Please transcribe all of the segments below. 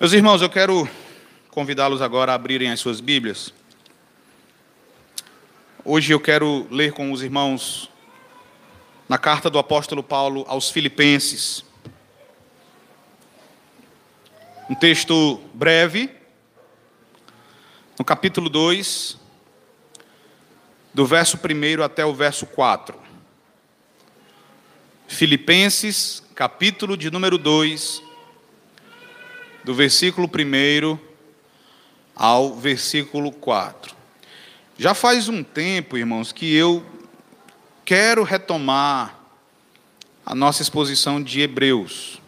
Meus irmãos, eu quero convidá-los agora a abrirem as suas Bíblias. Hoje eu quero ler com os irmãos na carta do apóstolo Paulo aos Filipenses. Um texto breve, no capítulo 2, do verso 1 até o verso 4. Filipenses, capítulo de número 2, do versículo 1 ao versículo 4. Já faz um tempo, irmãos, que eu quero retomar a nossa exposição de Hebreus.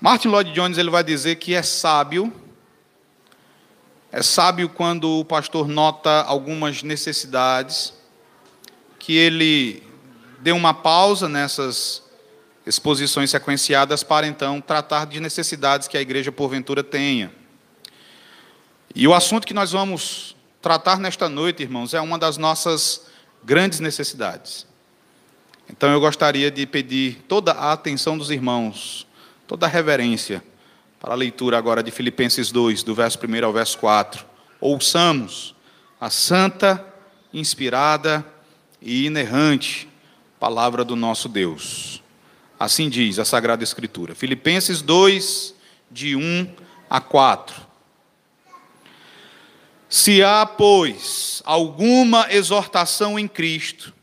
Martin Lloyd Jones ele vai dizer que é sábio, é sábio quando o pastor nota algumas necessidades, que ele dê uma pausa nessas exposições sequenciadas para então tratar de necessidades que a igreja porventura tenha. E o assunto que nós vamos tratar nesta noite, irmãos, é uma das nossas grandes necessidades. Então eu gostaria de pedir toda a atenção dos irmãos, toda a reverência para a leitura agora de Filipenses 2, do verso 1 ao verso 4. Ouçamos a santa, inspirada e inerrante palavra do nosso Deus. Assim diz a Sagrada Escritura. Filipenses 2, de 1 a 4. Se há, pois, alguma exortação em Cristo,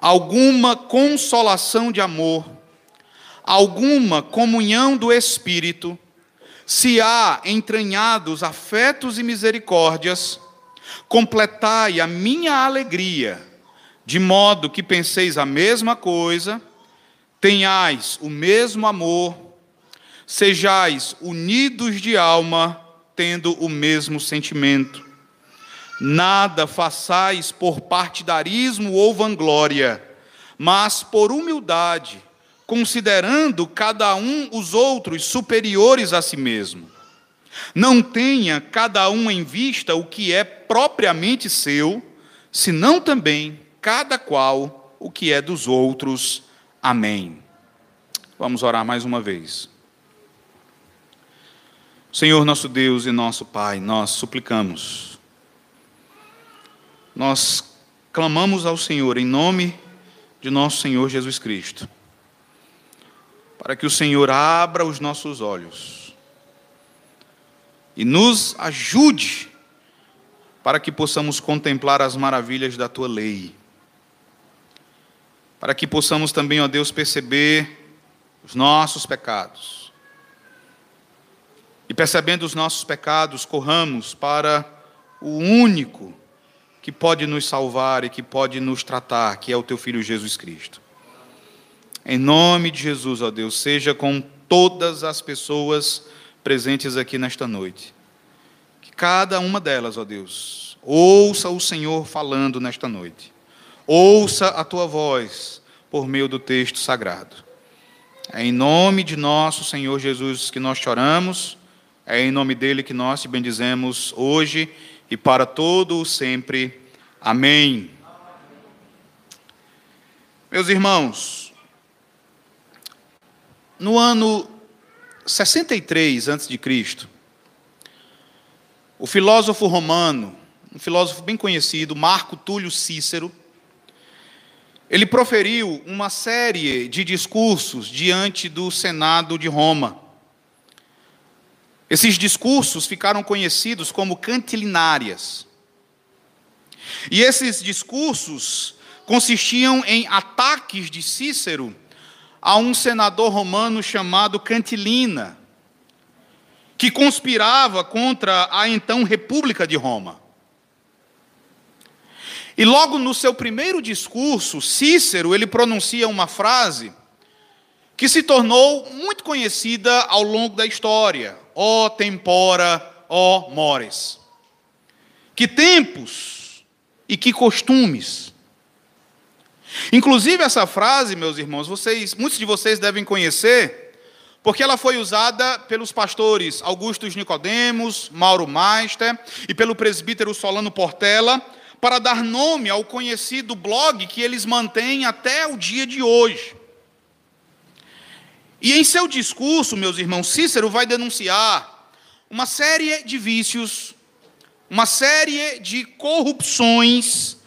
alguma consolação de amor, alguma comunhão do Espírito, se há entranhados afetos e misericórdias, completai a minha alegria, de modo que penseis a mesma coisa, tenhais o mesmo amor, sejais unidos de alma, tendo o mesmo sentimento. Nada façais por partidarismo ou vanglória, mas por humildade, considerando cada um os outros superiores a si mesmo. Não tenha cada um em vista o que é propriamente seu, senão também cada qual o que é dos outros Amém. Vamos orar mais uma vez. Senhor nosso Deus e nosso Pai, nós suplicamos, nós clamamos ao Senhor em nome de nosso Senhor Jesus Cristo, para que o Senhor abra os nossos olhos e nos ajude para que possamos contemplar as maravilhas da tua lei para que possamos também, ó Deus, perceber os nossos pecados. E percebendo os nossos pecados, corramos para o único que pode nos salvar e que pode nos tratar, que é o teu filho Jesus Cristo. Em nome de Jesus, ó Deus, seja com todas as pessoas presentes aqui nesta noite. Que cada uma delas, ó Deus, ouça o Senhor falando nesta noite ouça a tua voz por meio do texto sagrado. É em nome de nosso Senhor Jesus que nós choramos, é em nome dele que nós te bendizemos hoje e para todo o sempre. Amém. Meus irmãos, no ano 63 a.C., o filósofo romano, um filósofo bem conhecido, Marco Túlio Cícero, ele proferiu uma série de discursos diante do Senado de Roma. Esses discursos ficaram conhecidos como cantilinárias. E esses discursos consistiam em ataques de Cícero a um senador romano chamado Cantilina, que conspirava contra a então República de Roma. E logo no seu primeiro discurso, Cícero, ele pronuncia uma frase que se tornou muito conhecida ao longo da história: ó tempora, ó mores. Que tempos e que costumes. Inclusive essa frase, meus irmãos, vocês, muitos de vocês devem conhecer, porque ela foi usada pelos pastores Augustus Nicodemos, Mauro Meister e pelo presbítero Solano Portela para dar nome ao conhecido blog que eles mantêm até o dia de hoje. E em seu discurso, meus irmãos, Cícero vai denunciar uma série de vícios, uma série de corrupções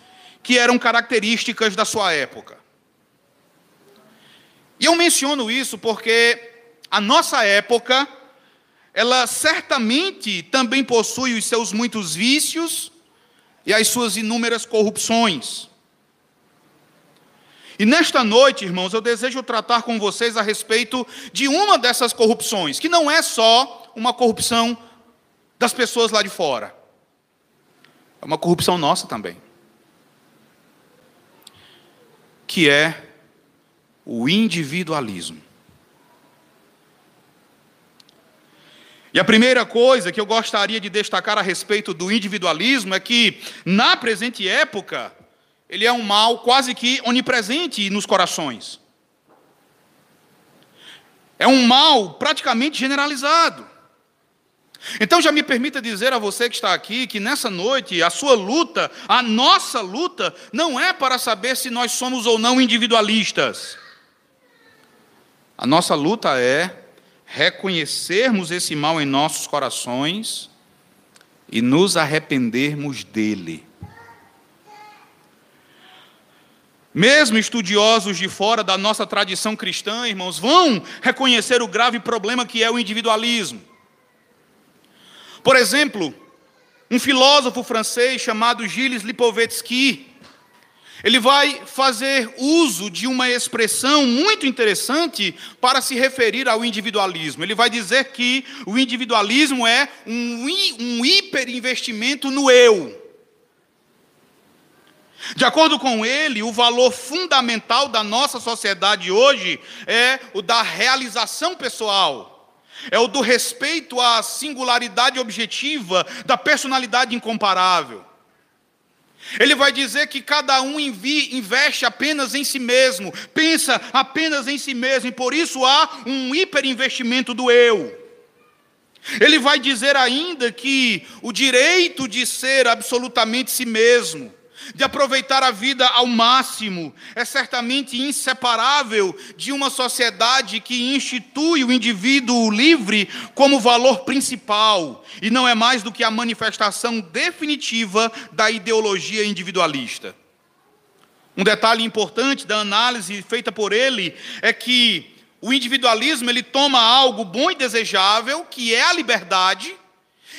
que eram características da sua época. E eu menciono isso porque a nossa época, ela certamente também possui os seus muitos vícios e as suas inúmeras corrupções. E nesta noite, irmãos, eu desejo tratar com vocês a respeito de uma dessas corrupções, que não é só uma corrupção das pessoas lá de fora, é uma corrupção nossa também, que é o individualismo. E a primeira coisa que eu gostaria de destacar a respeito do individualismo é que, na presente época, ele é um mal quase que onipresente nos corações. É um mal praticamente generalizado. Então já me permita dizer a você que está aqui que nessa noite a sua luta, a nossa luta, não é para saber se nós somos ou não individualistas. A nossa luta é reconhecermos esse mal em nossos corações e nos arrependermos dele. Mesmo estudiosos de fora da nossa tradição cristã, irmãos, vão reconhecer o grave problema que é o individualismo. Por exemplo, um filósofo francês chamado Gilles Lipovetsky, ele vai fazer uso de uma expressão muito interessante para se referir ao individualismo. Ele vai dizer que o individualismo é um, um hiperinvestimento no eu. De acordo com ele, o valor fundamental da nossa sociedade hoje é o da realização pessoal, é o do respeito à singularidade objetiva da personalidade incomparável. Ele vai dizer que cada um investe apenas em si mesmo, pensa apenas em si mesmo, e por isso há um hiperinvestimento do eu. Ele vai dizer ainda que o direito de ser absolutamente si mesmo, de aproveitar a vida ao máximo, é certamente inseparável de uma sociedade que institui o indivíduo livre como valor principal, e não é mais do que a manifestação definitiva da ideologia individualista. Um detalhe importante da análise feita por ele é que o individualismo ele toma algo bom e desejável, que é a liberdade,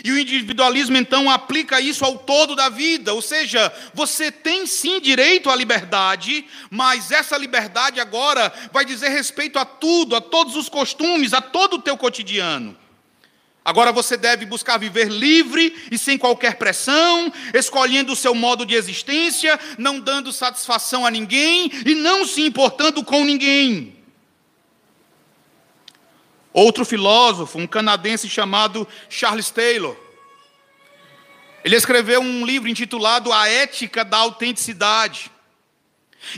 e o individualismo então aplica isso ao todo da vida, ou seja, você tem sim direito à liberdade, mas essa liberdade agora vai dizer respeito a tudo, a todos os costumes, a todo o teu cotidiano. Agora você deve buscar viver livre e sem qualquer pressão, escolhendo o seu modo de existência, não dando satisfação a ninguém e não se importando com ninguém. Outro filósofo, um canadense chamado Charles Taylor, ele escreveu um livro intitulado A Ética da Autenticidade.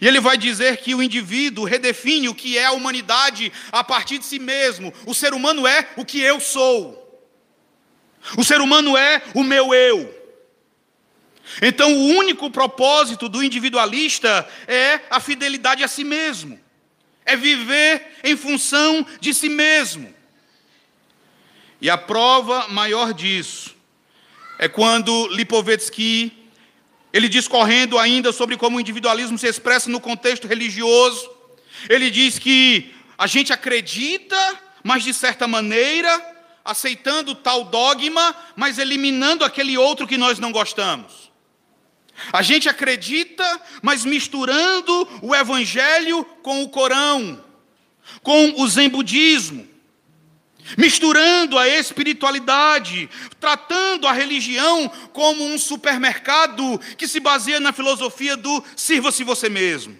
E ele vai dizer que o indivíduo redefine o que é a humanidade a partir de si mesmo. O ser humano é o que eu sou. O ser humano é o meu eu. Então, o único propósito do individualista é a fidelidade a si mesmo é viver em função de si mesmo. E a prova maior disso é quando Lipovetsky, ele discorrendo ainda sobre como o individualismo se expressa no contexto religioso, ele diz que a gente acredita, mas de certa maneira, aceitando tal dogma, mas eliminando aquele outro que nós não gostamos. A gente acredita, mas misturando o evangelho com o Corão, com o Zen budismo, misturando a espiritualidade, tratando a religião como um supermercado que se baseia na filosofia do sirva-se você mesmo.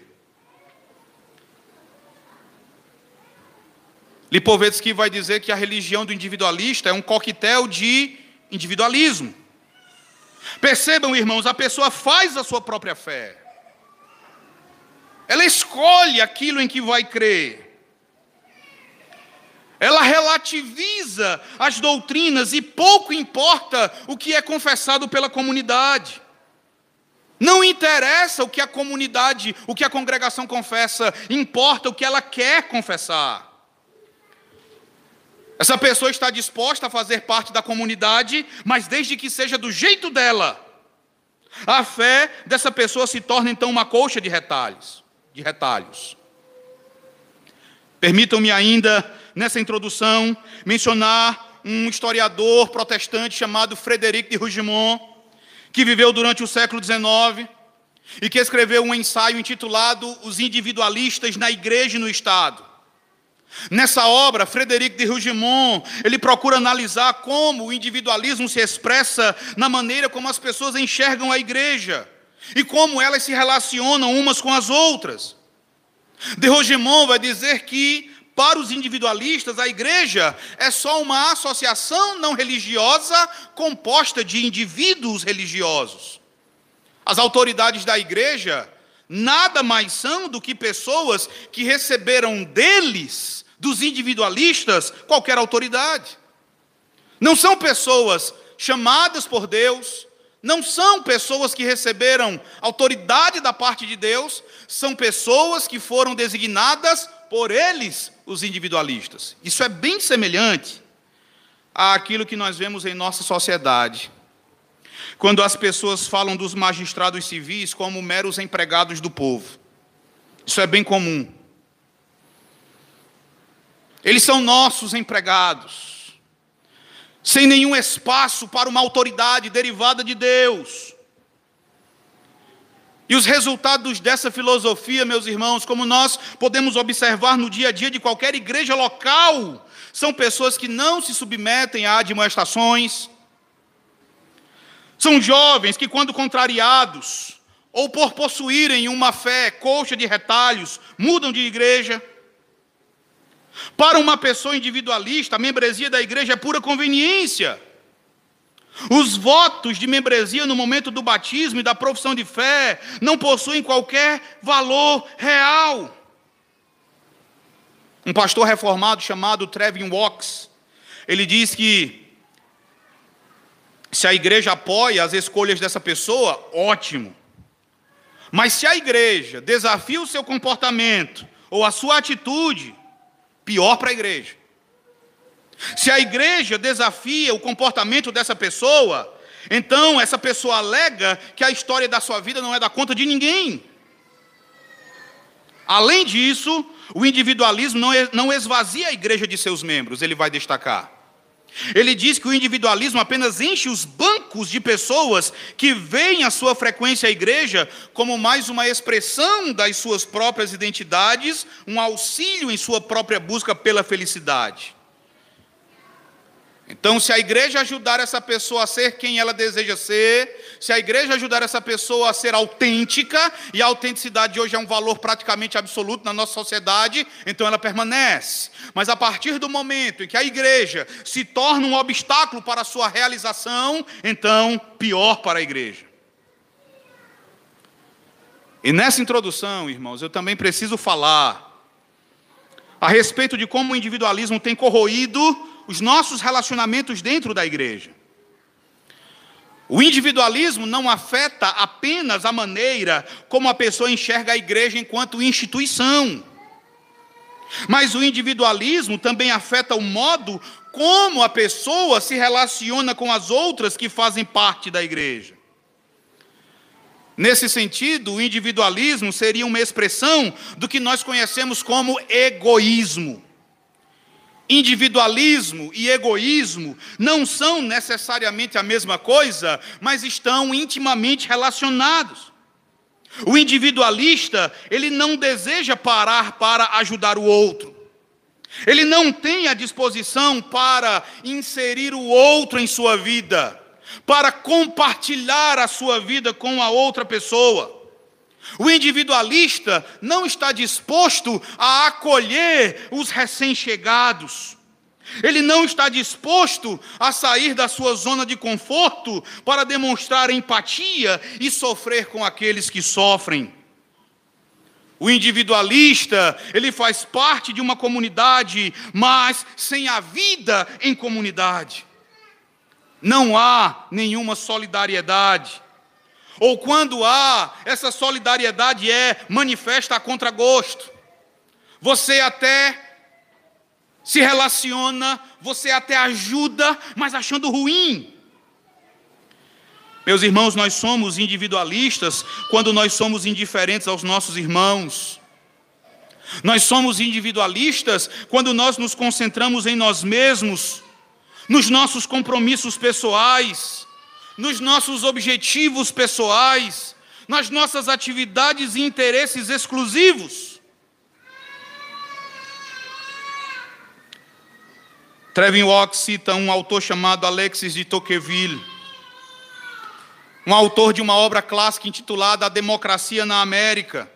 Lipovetsky vai dizer que a religião do individualista é um coquetel de individualismo. Percebam, irmãos, a pessoa faz a sua própria fé. Ela escolhe aquilo em que vai crer. Ela relativiza as doutrinas e pouco importa o que é confessado pela comunidade. Não interessa o que a comunidade, o que a congregação confessa, importa o que ela quer confessar. Essa pessoa está disposta a fazer parte da comunidade, mas desde que seja do jeito dela. A fé dessa pessoa se torna então uma colcha de retalhos, de retalhos. Permitam-me ainda nessa introdução mencionar um historiador protestante chamado Frederic de Rougemont, que viveu durante o século XIX e que escreveu um ensaio intitulado Os Individualistas na Igreja e no Estado. Nessa obra, Frederic de Rougemont, ele procura analisar como o individualismo se expressa na maneira como as pessoas enxergam a igreja e como elas se relacionam umas com as outras. De Rougemont vai dizer que para os individualistas, a igreja é só uma associação não religiosa composta de indivíduos religiosos. As autoridades da igreja nada mais são do que pessoas que receberam deles, dos individualistas, qualquer autoridade. Não são pessoas chamadas por Deus, não são pessoas que receberam autoridade da parte de Deus, são pessoas que foram designadas por eles, os individualistas. Isso é bem semelhante àquilo que nós vemos em nossa sociedade. Quando as pessoas falam dos magistrados civis como meros empregados do povo. Isso é bem comum. Eles são nossos empregados, sem nenhum espaço para uma autoridade derivada de Deus. E os resultados dessa filosofia, meus irmãos, como nós podemos observar no dia a dia de qualquer igreja local, são pessoas que não se submetem a admoestações, são jovens que, quando contrariados, ou por possuírem uma fé coxa de retalhos, mudam de igreja. Para uma pessoa individualista, a membresia da igreja é pura conveniência. Os votos de membresia no momento do batismo e da profissão de fé não possuem qualquer valor real. Um pastor reformado chamado Trevin Walks, ele diz que se a igreja apoia as escolhas dessa pessoa, ótimo. Mas se a igreja desafia o seu comportamento ou a sua atitude, pior para a igreja. Se a igreja desafia o comportamento dessa pessoa, então essa pessoa alega que a história da sua vida não é da conta de ninguém. Além disso, o individualismo não esvazia a igreja de seus membros, ele vai destacar. Ele diz que o individualismo apenas enche os bancos de pessoas que veem a sua frequência à igreja como mais uma expressão das suas próprias identidades, um auxílio em sua própria busca pela felicidade. Então, se a igreja ajudar essa pessoa a ser quem ela deseja ser, se a igreja ajudar essa pessoa a ser autêntica, e a autenticidade hoje é um valor praticamente absoluto na nossa sociedade, então ela permanece. Mas a partir do momento em que a igreja se torna um obstáculo para a sua realização, então pior para a igreja. E nessa introdução, irmãos, eu também preciso falar a respeito de como o individualismo tem corroído os nossos relacionamentos dentro da igreja. O individualismo não afeta apenas a maneira como a pessoa enxerga a igreja enquanto instituição. Mas o individualismo também afeta o modo como a pessoa se relaciona com as outras que fazem parte da igreja. Nesse sentido, o individualismo seria uma expressão do que nós conhecemos como egoísmo. Individualismo e egoísmo não são necessariamente a mesma coisa, mas estão intimamente relacionados. O individualista, ele não deseja parar para ajudar o outro. Ele não tem a disposição para inserir o outro em sua vida, para compartilhar a sua vida com a outra pessoa. O individualista não está disposto a acolher os recém-chegados. Ele não está disposto a sair da sua zona de conforto para demonstrar empatia e sofrer com aqueles que sofrem. O individualista, ele faz parte de uma comunidade, mas sem a vida em comunidade. Não há nenhuma solidariedade ou quando há, essa solidariedade é manifesta a contragosto. Você até se relaciona, você até ajuda, mas achando ruim. Meus irmãos, nós somos individualistas quando nós somos indiferentes aos nossos irmãos. Nós somos individualistas quando nós nos concentramos em nós mesmos, nos nossos compromissos pessoais, nos nossos objetivos pessoais, nas nossas atividades e interesses exclusivos. Trevin cita um autor chamado Alexis de Tocqueville um autor de uma obra clássica intitulada A Democracia na América.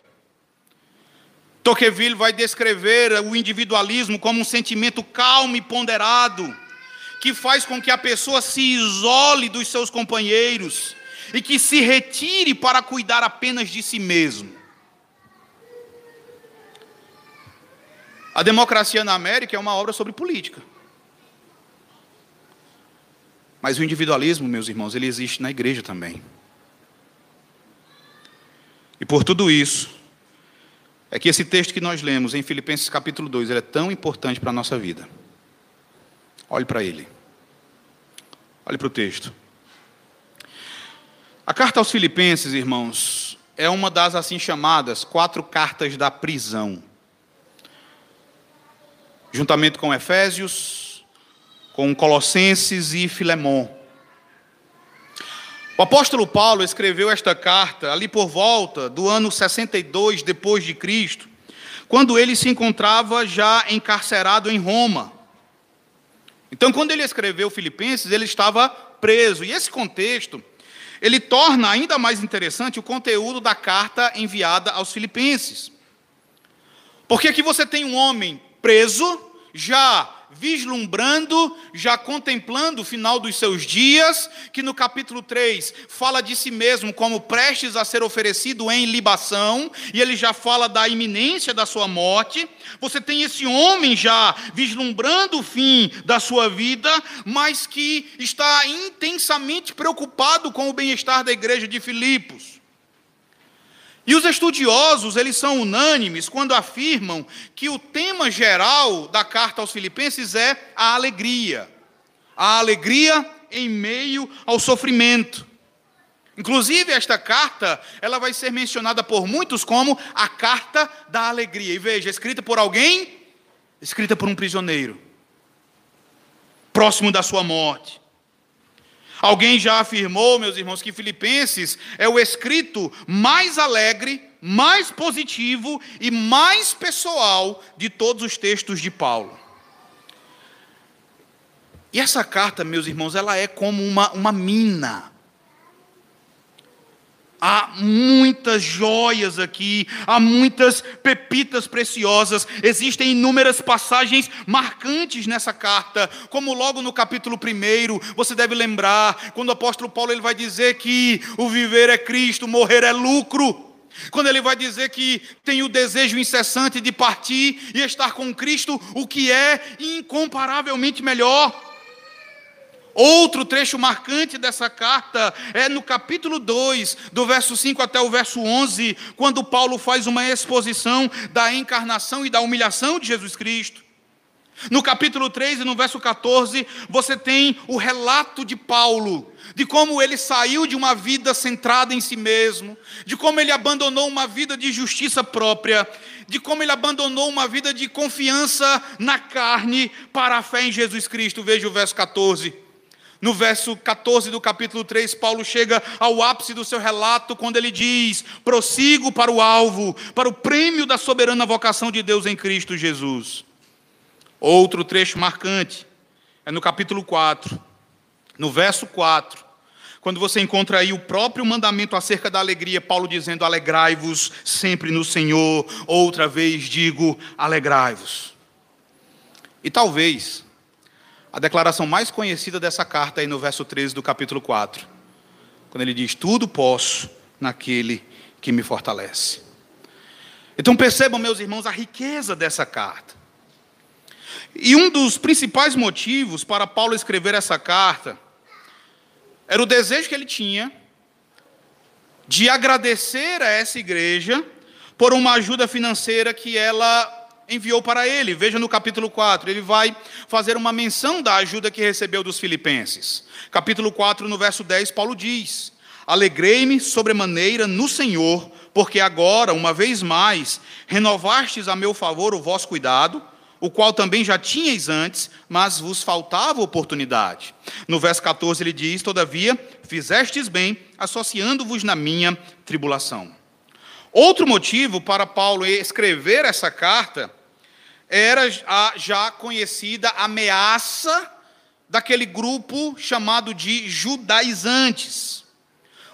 Tocqueville vai descrever o individualismo como um sentimento calmo e ponderado, que faz com que a pessoa se isole dos seus companheiros e que se retire para cuidar apenas de si mesmo. A Democracia na América é uma obra sobre política. Mas o individualismo, meus irmãos, ele existe na igreja também. E por tudo isso, é que esse texto que nós lemos em Filipenses capítulo 2, ele é tão importante para a nossa vida. Olhe para ele. Olhe para o texto. A carta aos Filipenses, irmãos, é uma das assim chamadas quatro cartas da prisão. Juntamente com Efésios, com Colossenses e Filemon. O apóstolo Paulo escreveu esta carta ali por volta do ano 62 depois de Cristo, quando ele se encontrava já encarcerado em Roma. Então, quando ele escreveu Filipenses, ele estava preso. E esse contexto, ele torna ainda mais interessante o conteúdo da carta enviada aos Filipenses. Porque aqui você tem um homem preso, já vislumbrando, já contemplando o final dos seus dias, que no capítulo 3 fala de si mesmo como prestes a ser oferecido em libação, e ele já fala da iminência da sua morte. Você tem esse homem já vislumbrando o fim da sua vida, mas que está intensamente preocupado com o bem-estar da igreja de Filipos. E os estudiosos, eles são unânimes quando afirmam que o tema geral da carta aos Filipenses é a alegria. A alegria em meio ao sofrimento. Inclusive, esta carta, ela vai ser mencionada por muitos como a carta da alegria. E veja, escrita por alguém, escrita por um prisioneiro, próximo da sua morte. Alguém já afirmou, meus irmãos, que Filipenses é o escrito mais alegre, mais positivo e mais pessoal de todos os textos de Paulo. E essa carta, meus irmãos, ela é como uma, uma mina Há muitas joias aqui, há muitas pepitas preciosas. Existem inúmeras passagens marcantes nessa carta, como logo no capítulo 1, você deve lembrar, quando o apóstolo Paulo ele vai dizer que o viver é Cristo, morrer é lucro. Quando ele vai dizer que tem o desejo incessante de partir e estar com Cristo, o que é incomparavelmente melhor. Outro trecho marcante dessa carta é no capítulo 2, do verso 5 até o verso 11, quando Paulo faz uma exposição da encarnação e da humilhação de Jesus Cristo. No capítulo 3 e no verso 14, você tem o relato de Paulo, de como ele saiu de uma vida centrada em si mesmo, de como ele abandonou uma vida de justiça própria, de como ele abandonou uma vida de confiança na carne para a fé em Jesus Cristo. Veja o verso 14. No verso 14 do capítulo 3, Paulo chega ao ápice do seu relato quando ele diz: prossigo para o alvo, para o prêmio da soberana vocação de Deus em Cristo Jesus. Outro trecho marcante é no capítulo 4, no verso 4, quando você encontra aí o próprio mandamento acerca da alegria, Paulo dizendo: Alegrai-vos sempre no Senhor. Outra vez digo: alegrai-vos. E talvez a declaração mais conhecida dessa carta aí no verso 13 do capítulo 4, quando ele diz: Tudo posso naquele que me fortalece. Então percebam, meus irmãos, a riqueza dessa carta. E um dos principais motivos para Paulo escrever essa carta era o desejo que ele tinha de agradecer a essa igreja por uma ajuda financeira que ela enviou para ele. Veja no capítulo 4, ele vai fazer uma menção da ajuda que recebeu dos filipenses. Capítulo 4, no verso 10, Paulo diz: Alegrei-me sobremaneira no Senhor, porque agora, uma vez mais, renovastes a meu favor o vosso cuidado, o qual também já tinhais antes, mas vos faltava oportunidade. No verso 14 ele diz: Todavia, fizestes bem, associando-vos na minha tribulação. Outro motivo para Paulo escrever essa carta era a já conhecida ameaça daquele grupo chamado de judaizantes.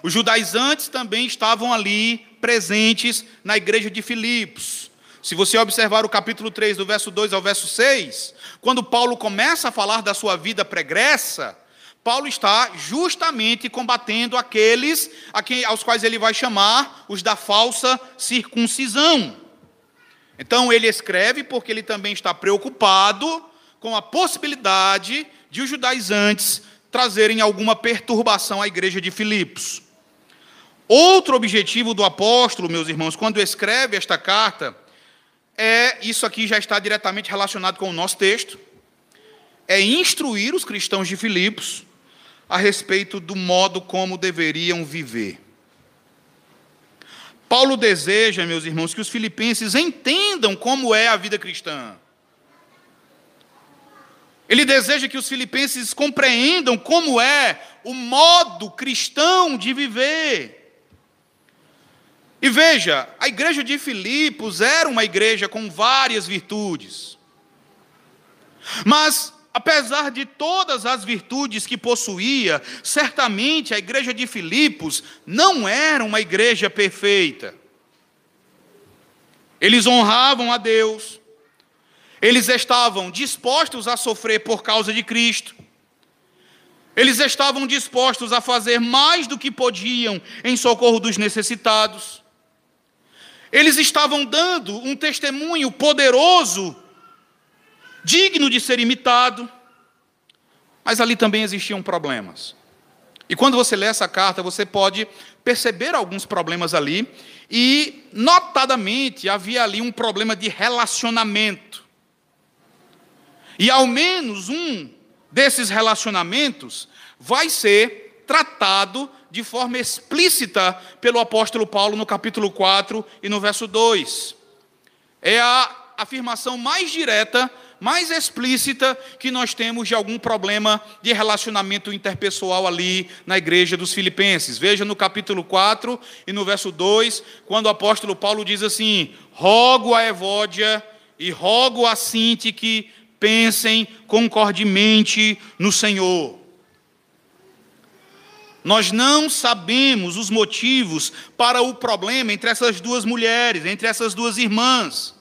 Os judaizantes também estavam ali presentes na igreja de Filipos. Se você observar o capítulo 3, do verso 2 ao verso 6, quando Paulo começa a falar da sua vida pregressa, Paulo está justamente combatendo aqueles a quem, aos quais ele vai chamar os da falsa circuncisão. Então ele escreve porque ele também está preocupado com a possibilidade de os judaizantes trazerem alguma perturbação à igreja de Filipos. Outro objetivo do apóstolo, meus irmãos, quando escreve esta carta, é isso aqui já está diretamente relacionado com o nosso texto, é instruir os cristãos de Filipos a respeito do modo como deveriam viver. Paulo deseja, meus irmãos, que os filipenses entendam como é a vida cristã. Ele deseja que os filipenses compreendam como é o modo cristão de viver. E veja, a igreja de Filipos era uma igreja com várias virtudes. Mas, apesar de todas as virtudes que possuía, certamente a igreja de Filipos não era uma igreja perfeita. Eles honravam a Deus, eles estavam dispostos a sofrer por causa de Cristo, eles estavam dispostos a fazer mais do que podiam em socorro dos necessitados. Eles estavam dando um testemunho poderoso, digno de ser imitado, mas ali também existiam problemas. E quando você lê essa carta, você pode perceber alguns problemas ali, e notadamente havia ali um problema de relacionamento. E ao menos um desses relacionamentos vai ser tratado de forma explícita pelo apóstolo Paulo no capítulo 4 e no verso 2. É a afirmação mais direta, mais explícita que nós temos de algum problema de relacionamento interpessoal ali na igreja dos Filipenses. Veja no capítulo 4 e no verso 2, quando o apóstolo Paulo diz assim: Rogo a Evódia e rogo a Sinti que pensem concordemente no Senhor. Nós não sabemos os motivos para o problema entre essas duas mulheres, entre essas duas irmãs.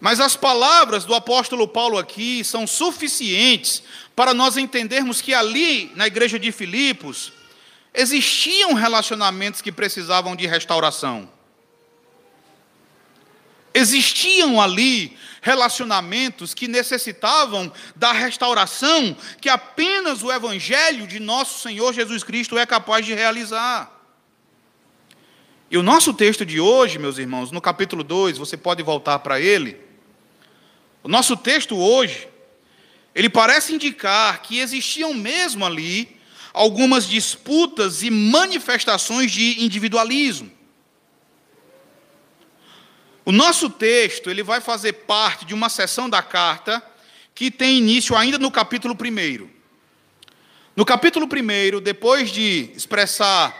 Mas as palavras do apóstolo Paulo aqui são suficientes para nós entendermos que ali, na igreja de Filipos, existiam relacionamentos que precisavam de restauração. Existiam ali relacionamentos que necessitavam da restauração que apenas o Evangelho de nosso Senhor Jesus Cristo é capaz de realizar. E o nosso texto de hoje, meus irmãos, no capítulo 2, você pode voltar para ele. O nosso texto hoje, ele parece indicar que existiam mesmo ali algumas disputas e manifestações de individualismo. O nosso texto, ele vai fazer parte de uma seção da carta que tem início ainda no capítulo 1. No capítulo 1, depois de expressar,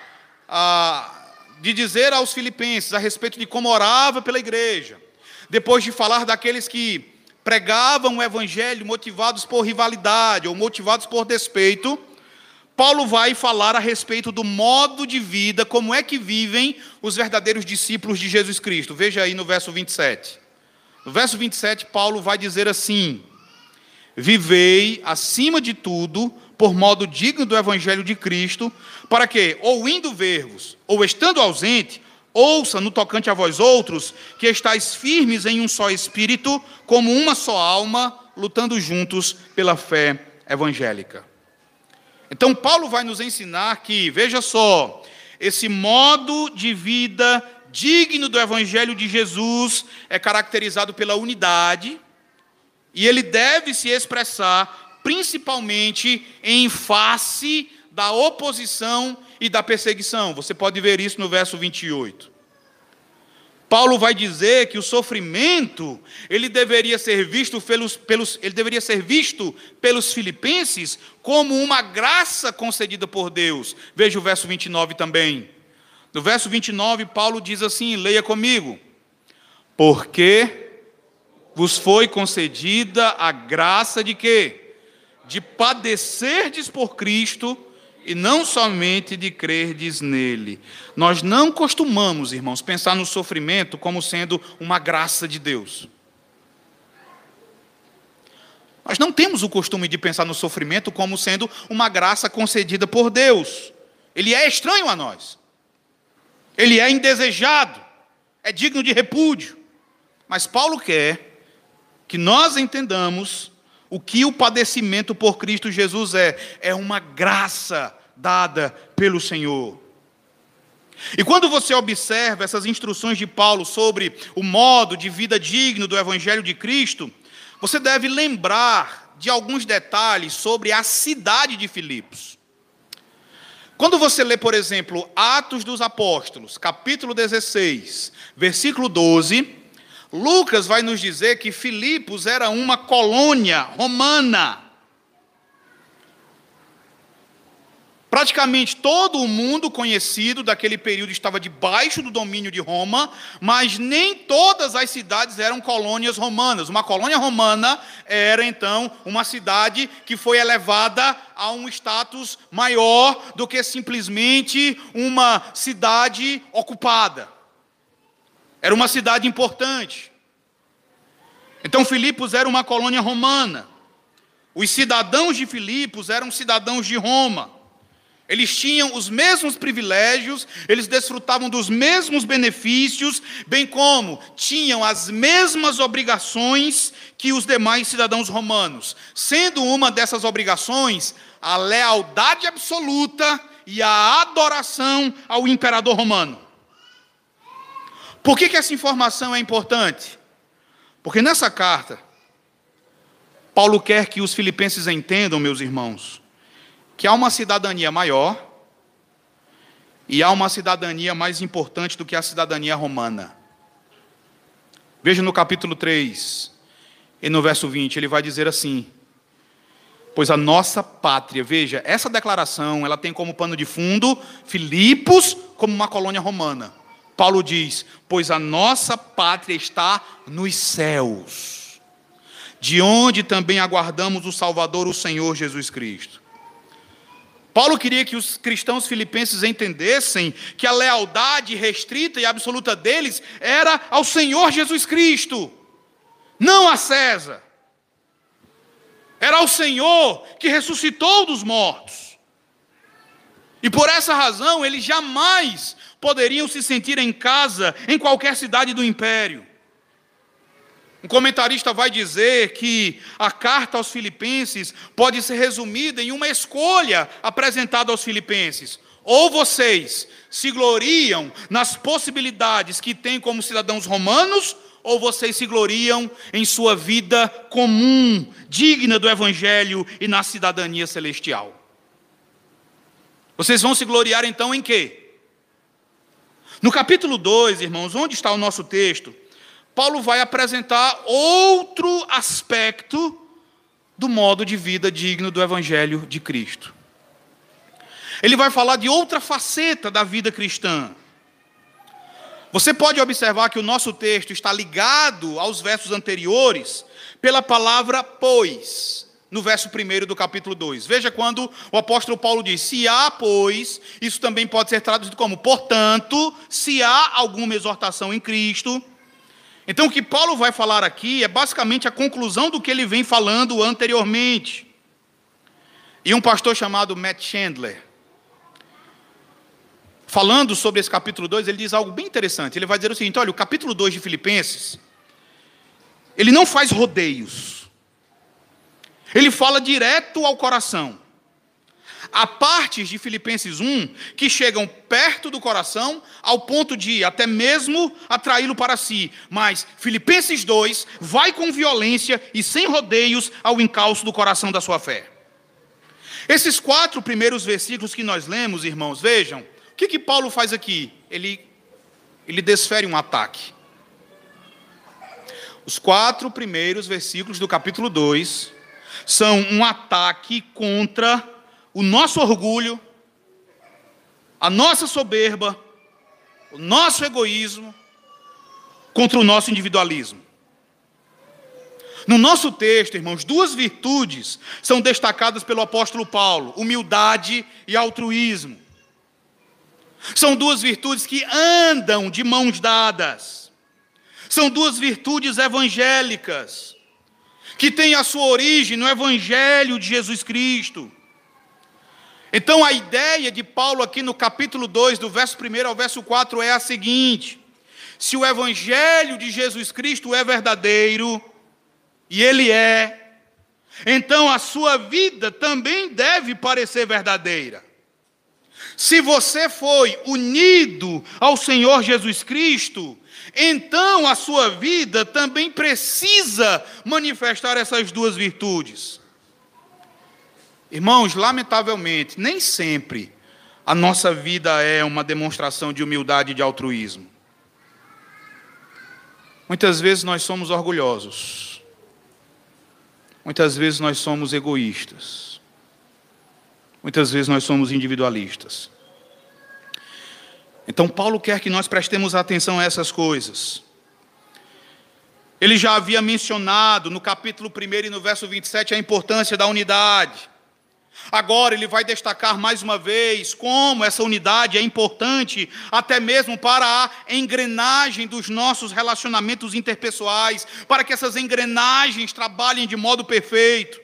de dizer aos filipenses a respeito de como orava pela igreja, depois de falar daqueles que pregavam o evangelho motivados por rivalidade ou motivados por despeito, Paulo vai falar a respeito do modo de vida, como é que vivem os verdadeiros discípulos de Jesus Cristo. Veja aí no verso 27. No verso 27, Paulo vai dizer assim: Vivei acima de tudo por modo digno do evangelho de Cristo, para que, ou indo ver-vos, ou estando ausente, ouça no tocante a vós outros, que estáis firmes em um só espírito, como uma só alma, lutando juntos pela fé evangélica. Então, Paulo vai nos ensinar que, veja só, esse modo de vida digno do Evangelho de Jesus é caracterizado pela unidade e ele deve se expressar principalmente em face da oposição e da perseguição. Você pode ver isso no verso 28. Paulo vai dizer que o sofrimento ele deveria ser visto pelos, pelos, ele deveria ser visto pelos filipenses como uma graça concedida por Deus. Veja o verso 29 também. No verso 29, Paulo diz assim: leia comigo. Porque vos foi concedida a graça de quê? De padecerdes por Cristo e não somente de crerdes nele. Nós não costumamos, irmãos, pensar no sofrimento como sendo uma graça de Deus. Nós não temos o costume de pensar no sofrimento como sendo uma graça concedida por Deus. Ele é estranho a nós. Ele é indesejado. É digno de repúdio. Mas Paulo quer que nós entendamos o que o padecimento por Cristo Jesus é? É uma graça dada pelo Senhor. E quando você observa essas instruções de Paulo sobre o modo de vida digno do Evangelho de Cristo, você deve lembrar de alguns detalhes sobre a cidade de Filipos. Quando você lê, por exemplo, Atos dos Apóstolos, capítulo 16, versículo 12, Lucas vai nos dizer que Filipos era uma colônia romana. Praticamente todo o mundo conhecido daquele período estava debaixo do domínio de Roma, mas nem todas as cidades eram colônias romanas. Uma colônia romana era então uma cidade que foi elevada a um status maior do que simplesmente uma cidade ocupada. Era uma cidade importante. Então Filipos era uma colônia romana. Os cidadãos de Filipos eram cidadãos de Roma. Eles tinham os mesmos privilégios, eles desfrutavam dos mesmos benefícios, bem como tinham as mesmas obrigações que os demais cidadãos romanos. Sendo uma dessas obrigações a lealdade absoluta e a adoração ao imperador romano. Por que, que essa informação é importante? Porque nessa carta, Paulo quer que os filipenses entendam, meus irmãos, que há uma cidadania maior e há uma cidadania mais importante do que a cidadania romana. Veja no capítulo 3 e no verso 20, ele vai dizer assim: Pois a nossa pátria, veja, essa declaração, ela tem como pano de fundo Filipos como uma colônia romana. Paulo diz: Pois a nossa pátria está nos céus, de onde também aguardamos o Salvador, o Senhor Jesus Cristo. Paulo queria que os cristãos filipenses entendessem que a lealdade restrita e absoluta deles era ao Senhor Jesus Cristo, não a César. Era ao Senhor que ressuscitou dos mortos. E por essa razão, eles jamais poderiam se sentir em casa em qualquer cidade do império. Um comentarista vai dizer que a carta aos Filipenses pode ser resumida em uma escolha apresentada aos Filipenses. Ou vocês se gloriam nas possibilidades que têm como cidadãos romanos, ou vocês se gloriam em sua vida comum, digna do Evangelho e na cidadania celestial. Vocês vão se gloriar então em quê? No capítulo 2, irmãos, onde está o nosso texto? Paulo vai apresentar outro aspecto do modo de vida digno do Evangelho de Cristo. Ele vai falar de outra faceta da vida cristã. Você pode observar que o nosso texto está ligado aos versos anteriores pela palavra pois no verso 1 do capítulo 2. Veja quando o apóstolo Paulo diz: Se há, pois, isso também pode ser traduzido como, portanto, se há alguma exortação em Cristo. Então, o que Paulo vai falar aqui é basicamente a conclusão do que ele vem falando anteriormente. E um pastor chamado Matt Chandler, falando sobre esse capítulo 2, ele diz algo bem interessante. Ele vai dizer o seguinte: olha, o capítulo 2 de Filipenses, ele não faz rodeios. Ele fala direto ao coração. Há partes de Filipenses 1 que chegam perto do coração, ao ponto de até mesmo atraí-lo para si. Mas Filipenses 2 vai com violência e sem rodeios ao encalço do coração da sua fé. Esses quatro primeiros versículos que nós lemos, irmãos, vejam, o que, que Paulo faz aqui? Ele, ele desfere um ataque. Os quatro primeiros versículos do capítulo 2 são um ataque contra o nosso orgulho, a nossa soberba, o nosso egoísmo, contra o nosso individualismo. No nosso texto, irmãos, duas virtudes são destacadas pelo apóstolo Paulo: humildade e altruísmo. São duas virtudes que andam de mãos dadas. São duas virtudes evangélicas, que têm a sua origem no Evangelho de Jesus Cristo. Então a ideia de Paulo aqui no capítulo 2, do verso 1 ao verso 4, é a seguinte: se o Evangelho de Jesus Cristo é verdadeiro, e ele é, então a sua vida também deve parecer verdadeira. Se você foi unido ao Senhor Jesus Cristo, então a sua vida também precisa manifestar essas duas virtudes. Irmãos, lamentavelmente, nem sempre a nossa vida é uma demonstração de humildade e de altruísmo. Muitas vezes nós somos orgulhosos. Muitas vezes nós somos egoístas. Muitas vezes nós somos individualistas. Então, Paulo quer que nós prestemos atenção a essas coisas. Ele já havia mencionado no capítulo 1 e no verso 27 a importância da unidade. Agora ele vai destacar mais uma vez como essa unidade é importante, até mesmo para a engrenagem dos nossos relacionamentos interpessoais, para que essas engrenagens trabalhem de modo perfeito.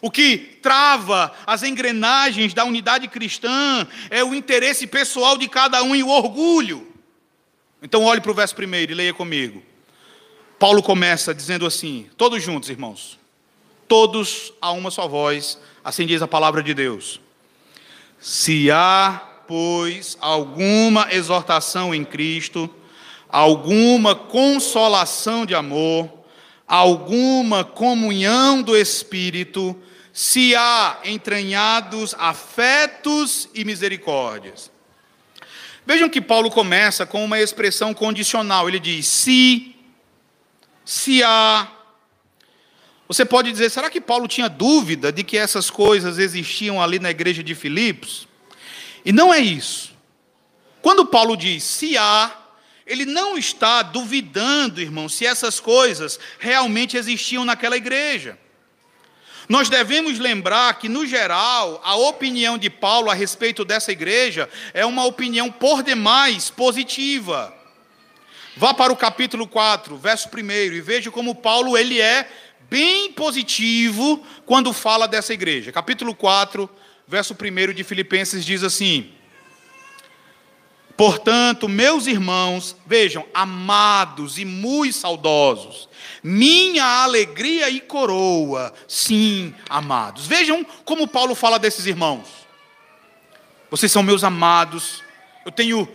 O que trava as engrenagens da unidade cristã é o interesse pessoal de cada um e o orgulho. Então, olhe para o verso primeiro e leia comigo. Paulo começa dizendo assim: todos juntos, irmãos, todos a uma só voz Assim diz a palavra de Deus. Se há, pois, alguma exortação em Cristo, alguma consolação de amor, alguma comunhão do Espírito, se há entranhados afetos e misericórdias. Vejam que Paulo começa com uma expressão condicional. Ele diz: se, se há, você pode dizer, será que Paulo tinha dúvida de que essas coisas existiam ali na igreja de Filipos? E não é isso. Quando Paulo diz se há, ele não está duvidando, irmão, se essas coisas realmente existiam naquela igreja. Nós devemos lembrar que, no geral, a opinião de Paulo a respeito dessa igreja é uma opinião por demais positiva. Vá para o capítulo 4, verso 1 e veja como Paulo ele é bem positivo quando fala dessa igreja. Capítulo 4, verso 1 de Filipenses diz assim: Portanto, meus irmãos, vejam, amados e muito saudosos, minha alegria e coroa, sim, amados. Vejam como Paulo fala desses irmãos. Vocês são meus amados, eu tenho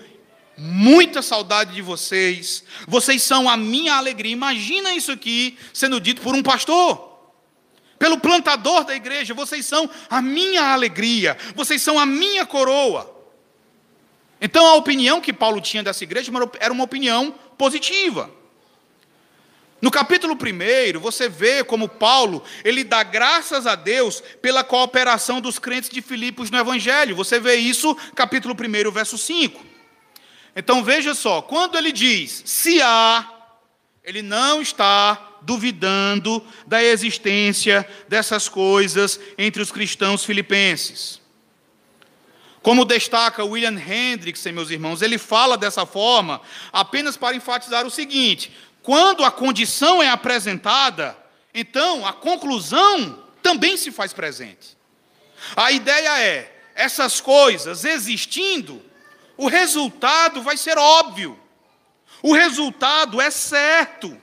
muita saudade de vocês, vocês são a minha alegria. Imagina isso aqui sendo dito por um pastor, pelo plantador da igreja: vocês são a minha alegria, vocês são a minha coroa. Então a opinião que Paulo tinha dessa igreja era uma opinião positiva. No capítulo 1, você vê como Paulo, ele dá graças a Deus pela cooperação dos crentes de Filipos no evangelho. Você vê isso, capítulo 1, verso 5. Então veja só, quando ele diz se há, ele não está duvidando da existência dessas coisas entre os cristãos filipenses. Como destaca William Hendricks, meus irmãos, ele fala dessa forma apenas para enfatizar o seguinte: quando a condição é apresentada, então a conclusão também se faz presente. A ideia é, essas coisas existindo, o resultado vai ser óbvio. O resultado é certo.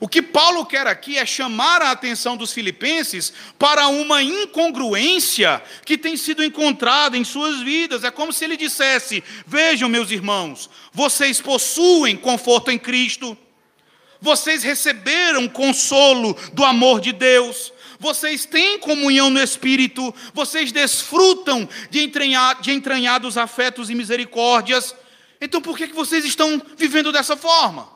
O que Paulo quer aqui é chamar a atenção dos filipenses para uma incongruência que tem sido encontrada em suas vidas. É como se ele dissesse: Vejam, meus irmãos, vocês possuem conforto em Cristo, vocês receberam consolo do amor de Deus, vocês têm comunhão no Espírito, vocês desfrutam de, de entranhados afetos e misericórdias. Então por que, que vocês estão vivendo dessa forma?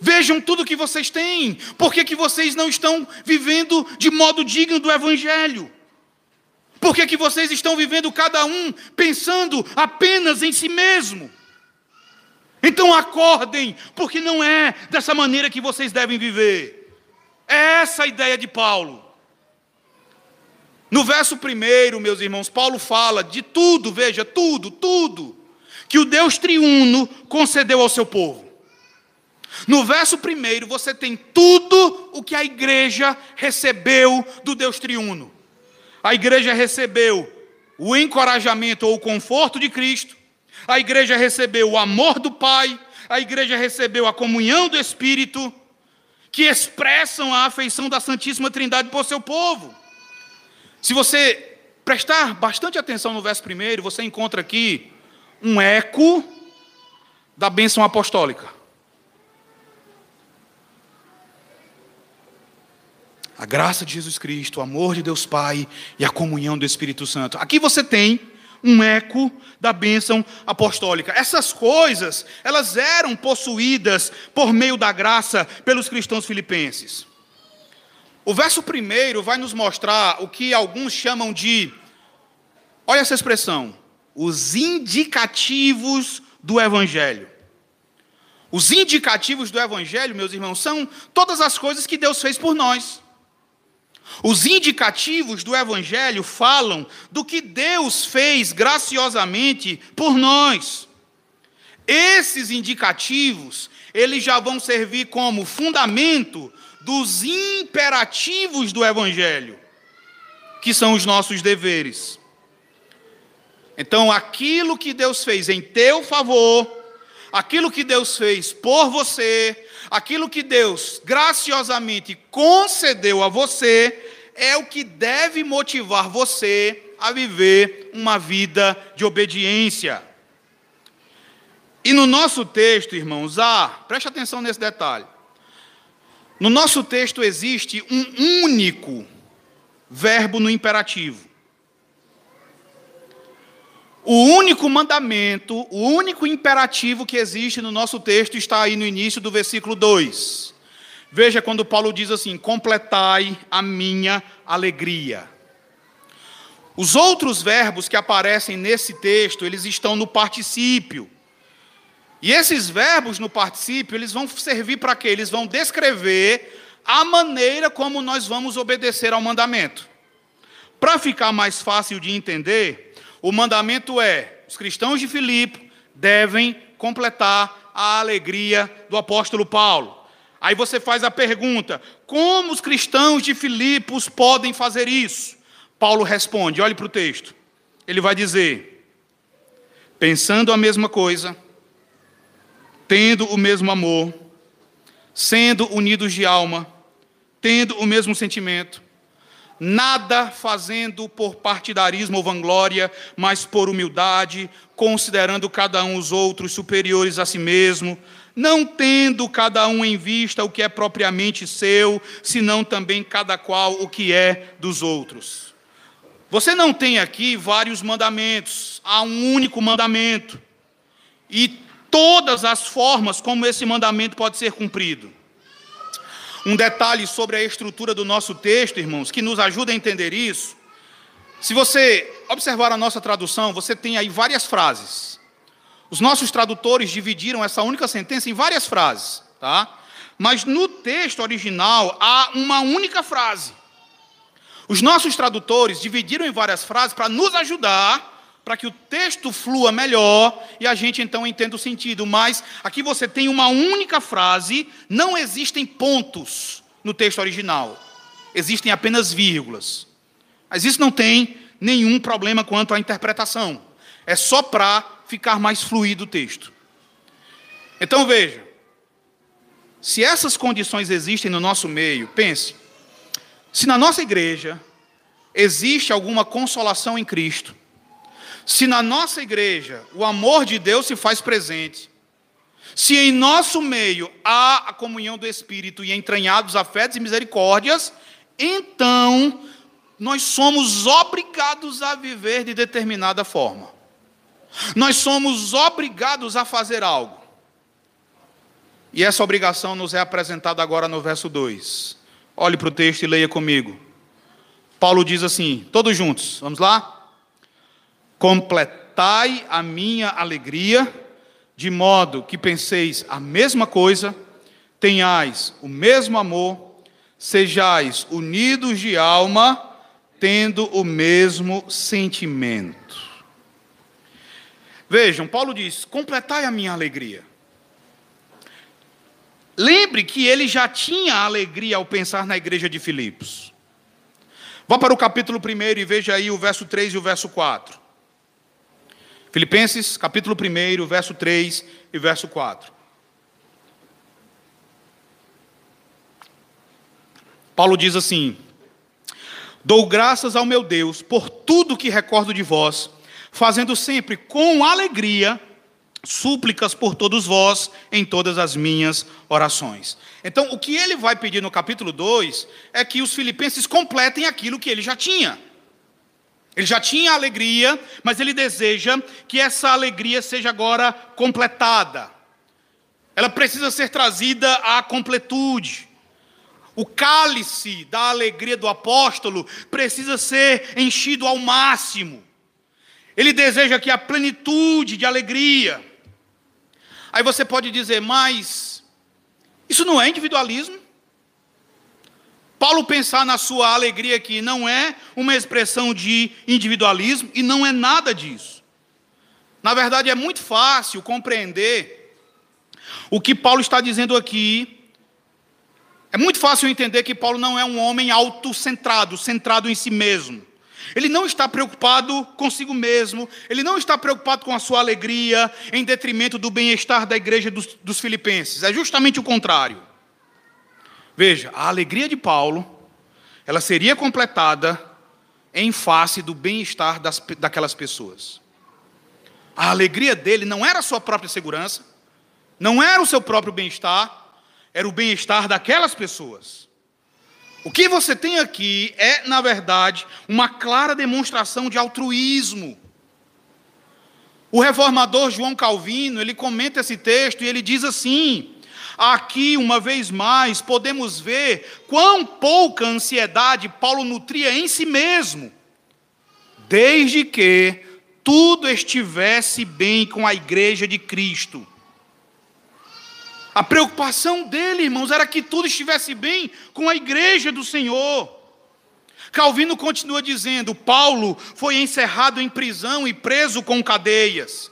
Vejam tudo que vocês têm. Por que, que vocês não estão vivendo de modo digno do Evangelho? Por que, que vocês estão vivendo cada um pensando apenas em si mesmo? Então acordem, porque não é dessa maneira que vocês devem viver. É essa a ideia de Paulo. No verso primeiro, meus irmãos, Paulo fala de tudo, veja, tudo, tudo, que o Deus triuno concedeu ao seu povo. No verso primeiro, você tem tudo o que a igreja recebeu do Deus triuno. A igreja recebeu o encorajamento ou o conforto de Cristo, a igreja recebeu o amor do Pai, a igreja recebeu a comunhão do Espírito, que expressam a afeição da Santíssima Trindade por seu povo. Se você prestar bastante atenção no verso primeiro, você encontra aqui um eco da bênção apostólica. a graça de Jesus Cristo, o amor de Deus Pai e a comunhão do Espírito Santo. Aqui você tem um eco da bênção apostólica. Essas coisas, elas eram possuídas por meio da graça pelos cristãos filipenses. O verso primeiro vai nos mostrar o que alguns chamam de, olha essa expressão, os indicativos do Evangelho. Os indicativos do Evangelho, meus irmãos, são todas as coisas que Deus fez por nós. Os indicativos do Evangelho falam do que Deus fez graciosamente por nós. Esses indicativos, eles já vão servir como fundamento dos imperativos do Evangelho, que são os nossos deveres. Então, aquilo que Deus fez em teu favor, aquilo que Deus fez por você, aquilo que Deus graciosamente concedeu a você, é o que deve motivar você a viver uma vida de obediência. E no nosso texto, irmãos, ah, preste atenção nesse detalhe. No nosso texto existe um único verbo no imperativo. O único mandamento, o único imperativo que existe no nosso texto está aí no início do versículo 2. Veja quando Paulo diz assim: completai a minha alegria. Os outros verbos que aparecem nesse texto, eles estão no particípio. E esses verbos no particípio, eles vão servir para quê? Eles vão descrever a maneira como nós vamos obedecer ao mandamento. Para ficar mais fácil de entender, o mandamento é: os cristãos de Filipe devem completar a alegria do apóstolo Paulo. Aí você faz a pergunta: como os cristãos de Filipos podem fazer isso? Paulo responde: olhe para o texto. Ele vai dizer: pensando a mesma coisa, tendo o mesmo amor, sendo unidos de alma, tendo o mesmo sentimento, nada fazendo por partidarismo ou vanglória, mas por humildade, considerando cada um os outros superiores a si mesmo, não tendo cada um em vista o que é propriamente seu, senão também cada qual o que é dos outros. Você não tem aqui vários mandamentos, há um único mandamento. E todas as formas como esse mandamento pode ser cumprido. Um detalhe sobre a estrutura do nosso texto, irmãos, que nos ajuda a entender isso. Se você observar a nossa tradução, você tem aí várias frases. Os nossos tradutores dividiram essa única sentença em várias frases, tá? Mas no texto original há uma única frase. Os nossos tradutores dividiram em várias frases para nos ajudar para que o texto flua melhor e a gente então entenda o sentido. Mas aqui você tem uma única frase, não existem pontos no texto original, existem apenas vírgulas. Mas isso não tem nenhum problema quanto à interpretação, é só para ficar mais fluido o texto. Então veja, se essas condições existem no nosso meio, pense, se na nossa igreja existe alguma consolação em Cristo, se na nossa igreja o amor de Deus se faz presente, se em nosso meio há a comunhão do Espírito e entranhados afetos e misericórdias, então nós somos obrigados a viver de determinada forma. Nós somos obrigados a fazer algo. E essa obrigação nos é apresentada agora no verso 2. Olhe para o texto e leia comigo. Paulo diz assim, todos juntos, vamos lá? Completai a minha alegria, de modo que penseis a mesma coisa, tenhais o mesmo amor, sejais unidos de alma, tendo o mesmo sentimento. Vejam, Paulo diz: completai a minha alegria. Lembre que ele já tinha alegria ao pensar na igreja de Filipos. Vá para o capítulo 1 e veja aí o verso 3 e o verso 4. Filipenses, capítulo 1, verso 3 e verso 4. Paulo diz assim: Dou graças ao meu Deus por tudo que recordo de vós fazendo sempre com alegria súplicas por todos vós em todas as minhas orações. Então, o que ele vai pedir no capítulo 2 é que os filipenses completem aquilo que ele já tinha. Ele já tinha alegria, mas ele deseja que essa alegria seja agora completada. Ela precisa ser trazida à completude. O cálice da alegria do apóstolo precisa ser enchido ao máximo. Ele deseja que a plenitude de alegria. Aí você pode dizer, mas isso não é individualismo? Paulo pensar na sua alegria aqui não é uma expressão de individualismo e não é nada disso. Na verdade, é muito fácil compreender o que Paulo está dizendo aqui. É muito fácil entender que Paulo não é um homem autocentrado, centrado em si mesmo. Ele não está preocupado consigo mesmo, ele não está preocupado com a sua alegria, em detrimento do bem-estar da igreja dos, dos Filipenses. É justamente o contrário. Veja, a alegria de Paulo, ela seria completada em face do bem-estar daquelas pessoas. A alegria dele não era a sua própria segurança, não era o seu próprio bem-estar, era o bem-estar daquelas pessoas. O que você tem aqui é, na verdade, uma clara demonstração de altruísmo. O reformador João Calvino, ele comenta esse texto e ele diz assim: Aqui, uma vez mais, podemos ver quão pouca ansiedade Paulo nutria em si mesmo, desde que tudo estivesse bem com a igreja de Cristo. A preocupação dele, irmãos, era que tudo estivesse bem com a igreja do Senhor. Calvino continua dizendo: Paulo foi encerrado em prisão e preso com cadeias.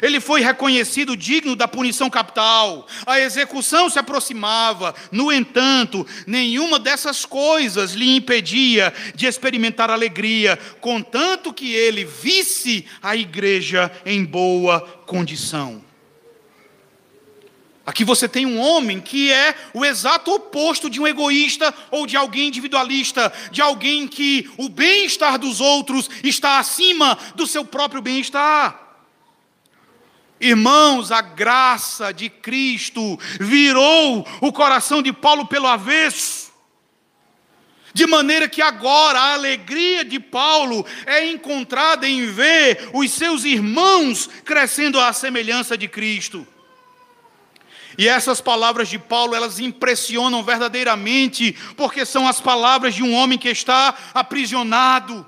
Ele foi reconhecido digno da punição capital. A execução se aproximava. No entanto, nenhuma dessas coisas lhe impedia de experimentar alegria, contanto que ele visse a igreja em boa condição. Aqui você tem um homem que é o exato oposto de um egoísta ou de alguém individualista, de alguém que o bem-estar dos outros está acima do seu próprio bem-estar. Irmãos, a graça de Cristo virou o coração de Paulo pelo avesso. De maneira que agora a alegria de Paulo é encontrada em ver os seus irmãos crescendo à semelhança de Cristo. E essas palavras de Paulo, elas impressionam verdadeiramente, porque são as palavras de um homem que está aprisionado.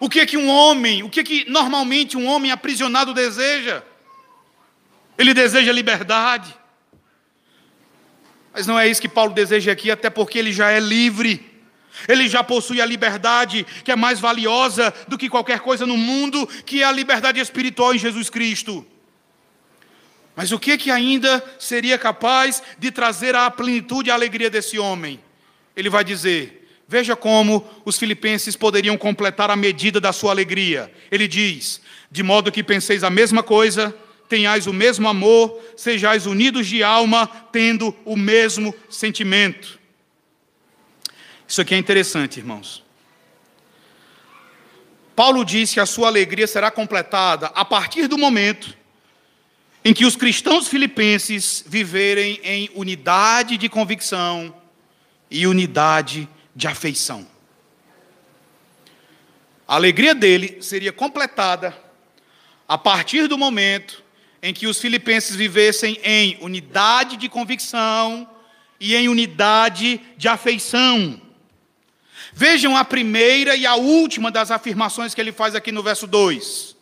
O que é que um homem, o que é que normalmente um homem aprisionado deseja? Ele deseja liberdade. Mas não é isso que Paulo deseja aqui, até porque ele já é livre. Ele já possui a liberdade que é mais valiosa do que qualquer coisa no mundo, que é a liberdade espiritual em Jesus Cristo. Mas o que que ainda seria capaz de trazer a plenitude a alegria desse homem? Ele vai dizer: Veja como os filipenses poderiam completar a medida da sua alegria. Ele diz: De modo que penseis a mesma coisa, tenhais o mesmo amor, sejais unidos de alma, tendo o mesmo sentimento. Isso aqui é interessante, irmãos. Paulo diz que a sua alegria será completada a partir do momento em que os cristãos filipenses viverem em unidade de convicção e unidade de afeição. A alegria dele seria completada a partir do momento em que os filipenses vivessem em unidade de convicção e em unidade de afeição. Vejam a primeira e a última das afirmações que ele faz aqui no verso 2.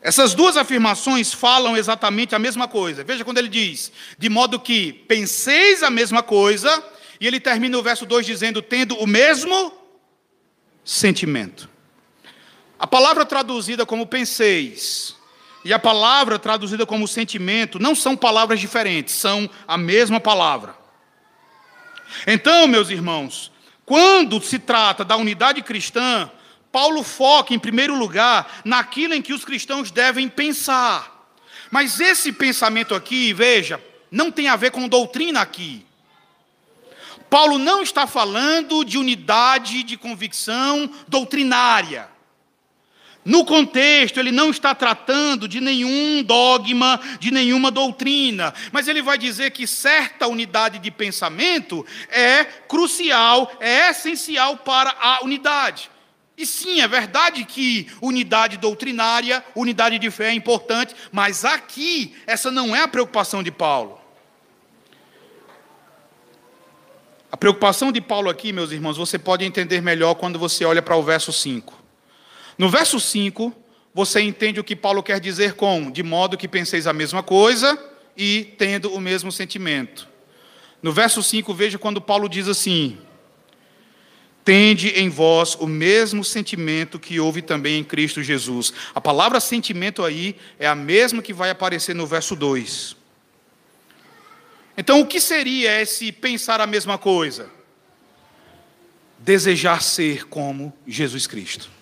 Essas duas afirmações falam exatamente a mesma coisa. Veja quando ele diz: de modo que penseis a mesma coisa, e ele termina o verso 2 dizendo: tendo o mesmo sentimento. A palavra traduzida como penseis e a palavra traduzida como sentimento não são palavras diferentes, são a mesma palavra. Então, meus irmãos, quando se trata da unidade cristã, Paulo foca, em primeiro lugar, naquilo em que os cristãos devem pensar. Mas esse pensamento aqui, veja, não tem a ver com doutrina aqui. Paulo não está falando de unidade de convicção doutrinária. No contexto, ele não está tratando de nenhum dogma, de nenhuma doutrina, mas ele vai dizer que certa unidade de pensamento é crucial, é essencial para a unidade. E sim, é verdade que unidade doutrinária, unidade de fé é importante, mas aqui, essa não é a preocupação de Paulo. A preocupação de Paulo aqui, meus irmãos, você pode entender melhor quando você olha para o verso 5. No verso 5, você entende o que Paulo quer dizer com de modo que penseis a mesma coisa e tendo o mesmo sentimento. No verso 5, veja quando Paulo diz assim: tende em vós o mesmo sentimento que houve também em Cristo Jesus. A palavra sentimento aí é a mesma que vai aparecer no verso 2. Então, o que seria esse pensar a mesma coisa? Desejar ser como Jesus Cristo.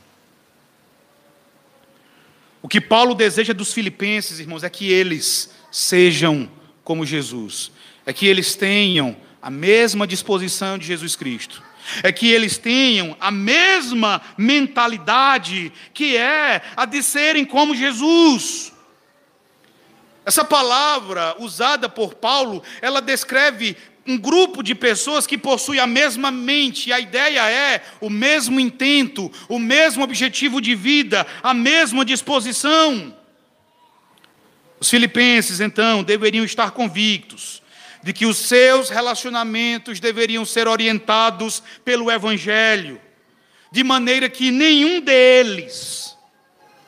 O que Paulo deseja dos filipenses, irmãos, é que eles sejam como Jesus, é que eles tenham a mesma disposição de Jesus Cristo é que eles tenham a mesma mentalidade, que é a de serem como Jesus. Essa palavra usada por Paulo, ela descreve um grupo de pessoas que possui a mesma mente, a ideia é o mesmo intento, o mesmo objetivo de vida, a mesma disposição. Os filipenses, então, deveriam estar convictos de que os seus relacionamentos deveriam ser orientados pelo Evangelho, de maneira que nenhum deles,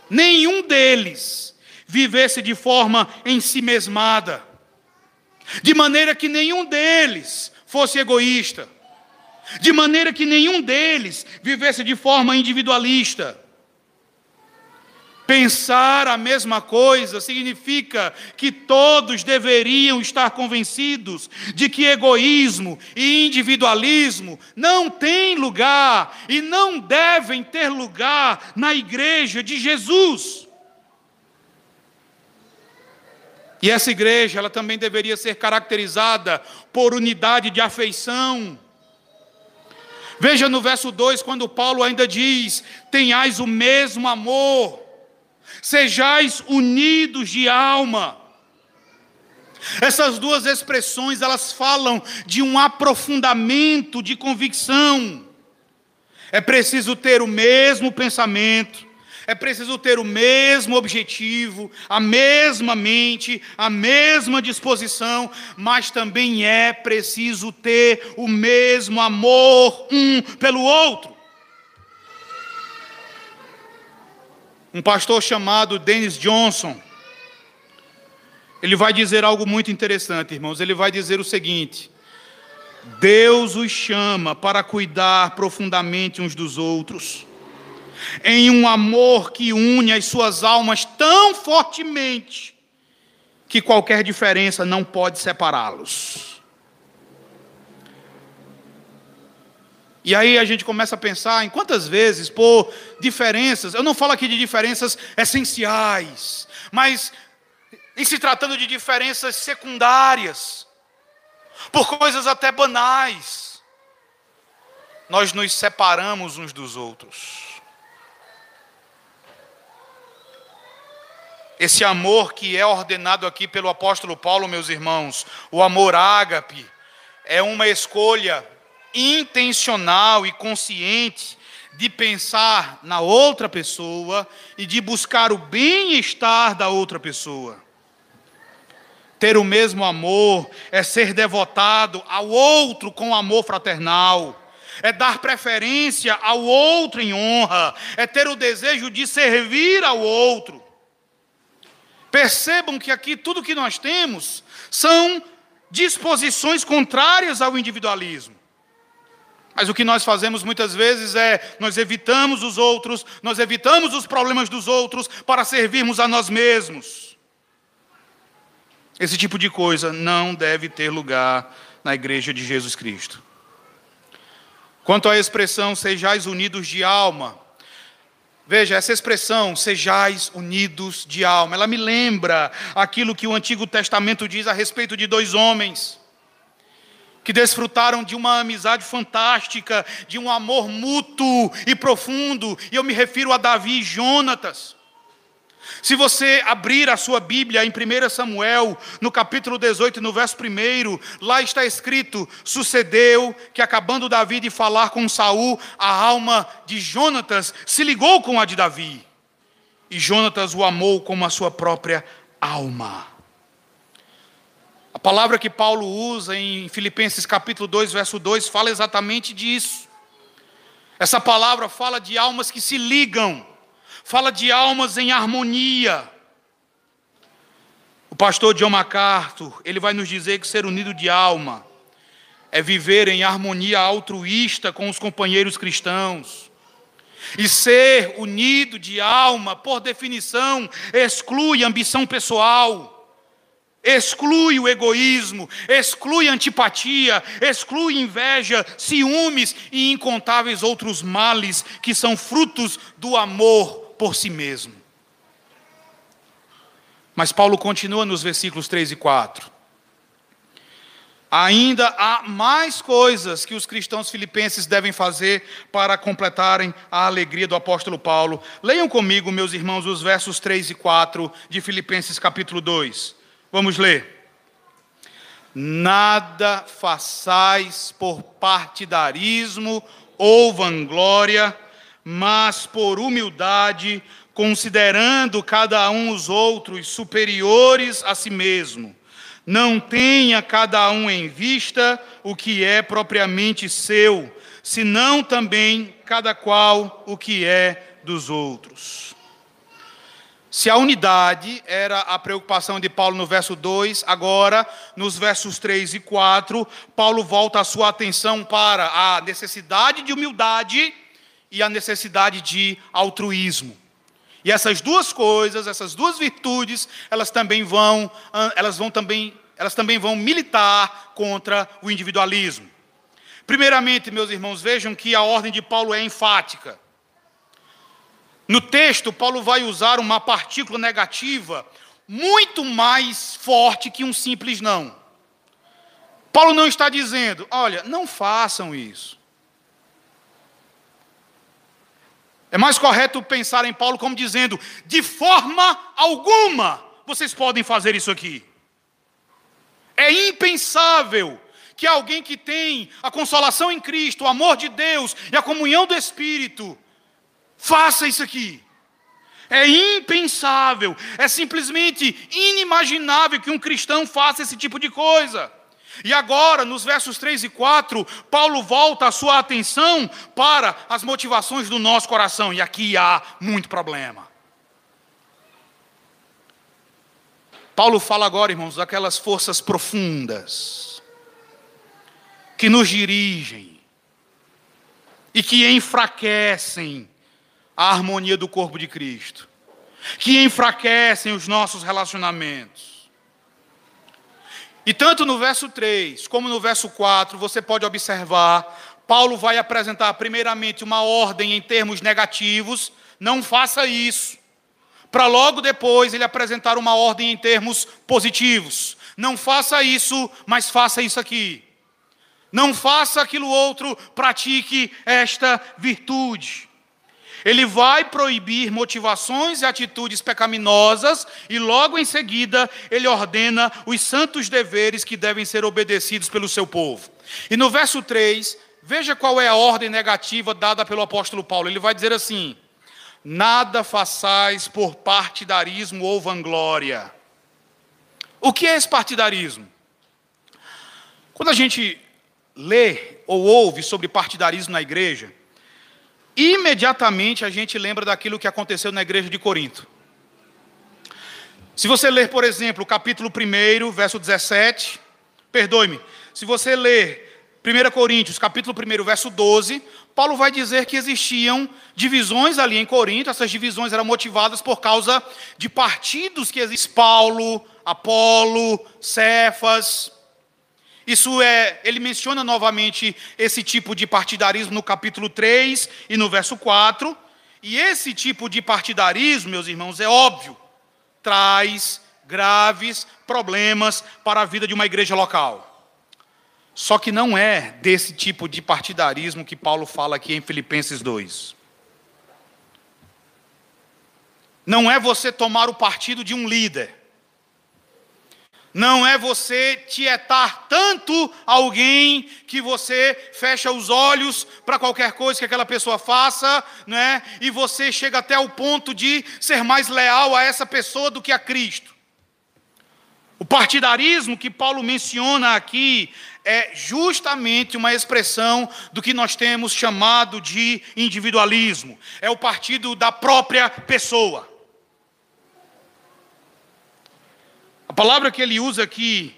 nenhum deles, vivesse de forma ensimesmada, de maneira que nenhum deles fosse egoísta, de maneira que nenhum deles vivesse de forma individualista Pensar a mesma coisa significa que todos deveriam estar convencidos de que egoísmo e individualismo não têm lugar e não devem ter lugar na igreja de Jesus. E essa igreja, ela também deveria ser caracterizada por unidade de afeição. Veja no verso 2, quando Paulo ainda diz: tenhais o mesmo amor sejais unidos de alma. Essas duas expressões, elas falam de um aprofundamento de convicção. É preciso ter o mesmo pensamento, é preciso ter o mesmo objetivo, a mesma mente, a mesma disposição, mas também é preciso ter o mesmo amor um pelo outro. um pastor chamado Dennis Johnson, ele vai dizer algo muito interessante, irmãos. Ele vai dizer o seguinte: Deus os chama para cuidar profundamente uns dos outros, em um amor que une as suas almas tão fortemente que qualquer diferença não pode separá-los. E aí a gente começa a pensar em quantas vezes, por diferenças, eu não falo aqui de diferenças essenciais, mas em se tratando de diferenças secundárias, por coisas até banais, nós nos separamos uns dos outros. Esse amor que é ordenado aqui pelo apóstolo Paulo, meus irmãos, o amor ágape, é uma escolha intencional e consciente de pensar na outra pessoa e de buscar o bem-estar da outra pessoa. Ter o mesmo amor é ser devotado ao outro com amor fraternal, é dar preferência ao outro em honra, é ter o desejo de servir ao outro. Percebam que aqui tudo que nós temos são disposições contrárias ao individualismo. Mas o que nós fazemos muitas vezes é nós evitamos os outros, nós evitamos os problemas dos outros para servirmos a nós mesmos. Esse tipo de coisa não deve ter lugar na igreja de Jesus Cristo. Quanto à expressão sejais unidos de alma, Veja, essa expressão, sejais unidos de alma, ela me lembra aquilo que o Antigo Testamento diz a respeito de dois homens que desfrutaram de uma amizade fantástica, de um amor mútuo e profundo, e eu me refiro a Davi e Jonatas. Se você abrir a sua Bíblia em 1 Samuel, no capítulo 18, no verso 1, lá está escrito: Sucedeu que, acabando Davi de falar com Saul, a alma de Jonatas se ligou com a de Davi. E Jonatas o amou como a sua própria alma. A palavra que Paulo usa em Filipenses capítulo 2, verso 2, fala exatamente disso. Essa palavra fala de almas que se ligam fala de almas em harmonia. O pastor John MacArthur, ele vai nos dizer que ser unido de alma é viver em harmonia altruísta com os companheiros cristãos. E ser unido de alma, por definição, exclui ambição pessoal exclui o egoísmo, exclui antipatia, exclui inveja, ciúmes e incontáveis outros males que são frutos do amor por si mesmo. Mas Paulo continua nos versículos 3 e 4. Ainda há mais coisas que os cristãos filipenses devem fazer para completarem a alegria do apóstolo Paulo. Leiam comigo, meus irmãos, os versos 3 e 4 de Filipenses capítulo 2. Vamos ler. Nada façais por partidarismo ou vanglória, mas por humildade, considerando cada um os outros superiores a si mesmo. Não tenha cada um em vista o que é propriamente seu, senão também cada qual o que é dos outros. Se a unidade era a preocupação de Paulo no verso 2, agora, nos versos 3 e 4, Paulo volta a sua atenção para a necessidade de humildade e a necessidade de altruísmo. E essas duas coisas, essas duas virtudes, elas também vão, elas vão também, elas também vão militar contra o individualismo. Primeiramente, meus irmãos, vejam que a ordem de Paulo é enfática. No texto, Paulo vai usar uma partícula negativa muito mais forte que um simples não. Paulo não está dizendo, olha, não façam isso. É mais correto pensar em Paulo como dizendo: de forma alguma vocês podem fazer isso aqui. É impensável que alguém que tem a consolação em Cristo, o amor de Deus e a comunhão do Espírito, faça isso aqui. É impensável, é simplesmente inimaginável que um cristão faça esse tipo de coisa. E agora, nos versos 3 e 4, Paulo volta a sua atenção para as motivações do nosso coração, e aqui há muito problema. Paulo fala agora, irmãos, daquelas forças profundas que nos dirigem e que enfraquecem a harmonia do corpo de Cristo, que enfraquecem os nossos relacionamentos e tanto no verso 3 como no verso 4, você pode observar, Paulo vai apresentar primeiramente uma ordem em termos negativos, não faça isso. para logo depois ele apresentar uma ordem em termos positivos. Não faça isso, mas faça isso aqui. Não faça aquilo outro, pratique esta virtude. Ele vai proibir motivações e atitudes pecaminosas e logo em seguida ele ordena os santos deveres que devem ser obedecidos pelo seu povo. E no verso 3, veja qual é a ordem negativa dada pelo apóstolo Paulo. Ele vai dizer assim: Nada façais por partidarismo ou vanglória. O que é esse partidarismo? Quando a gente lê ou ouve sobre partidarismo na igreja, imediatamente a gente lembra daquilo que aconteceu na igreja de Corinto. Se você ler, por exemplo, o capítulo 1, verso 17, perdoe-me, se você ler 1 Coríntios, capítulo 1, verso 12, Paulo vai dizer que existiam divisões ali em Corinto, essas divisões eram motivadas por causa de partidos que Paulo, Apolo, Cefas, isso é, ele menciona novamente esse tipo de partidarismo no capítulo 3 e no verso 4. E esse tipo de partidarismo, meus irmãos, é óbvio, traz graves problemas para a vida de uma igreja local. Só que não é desse tipo de partidarismo que Paulo fala aqui em Filipenses 2. Não é você tomar o partido de um líder não é você tietar tanto alguém que você fecha os olhos para qualquer coisa que aquela pessoa faça, né? E você chega até o ponto de ser mais leal a essa pessoa do que a Cristo. O partidarismo que Paulo menciona aqui é justamente uma expressão do que nós temos chamado de individualismo. É o partido da própria pessoa. Palavra que ele usa aqui,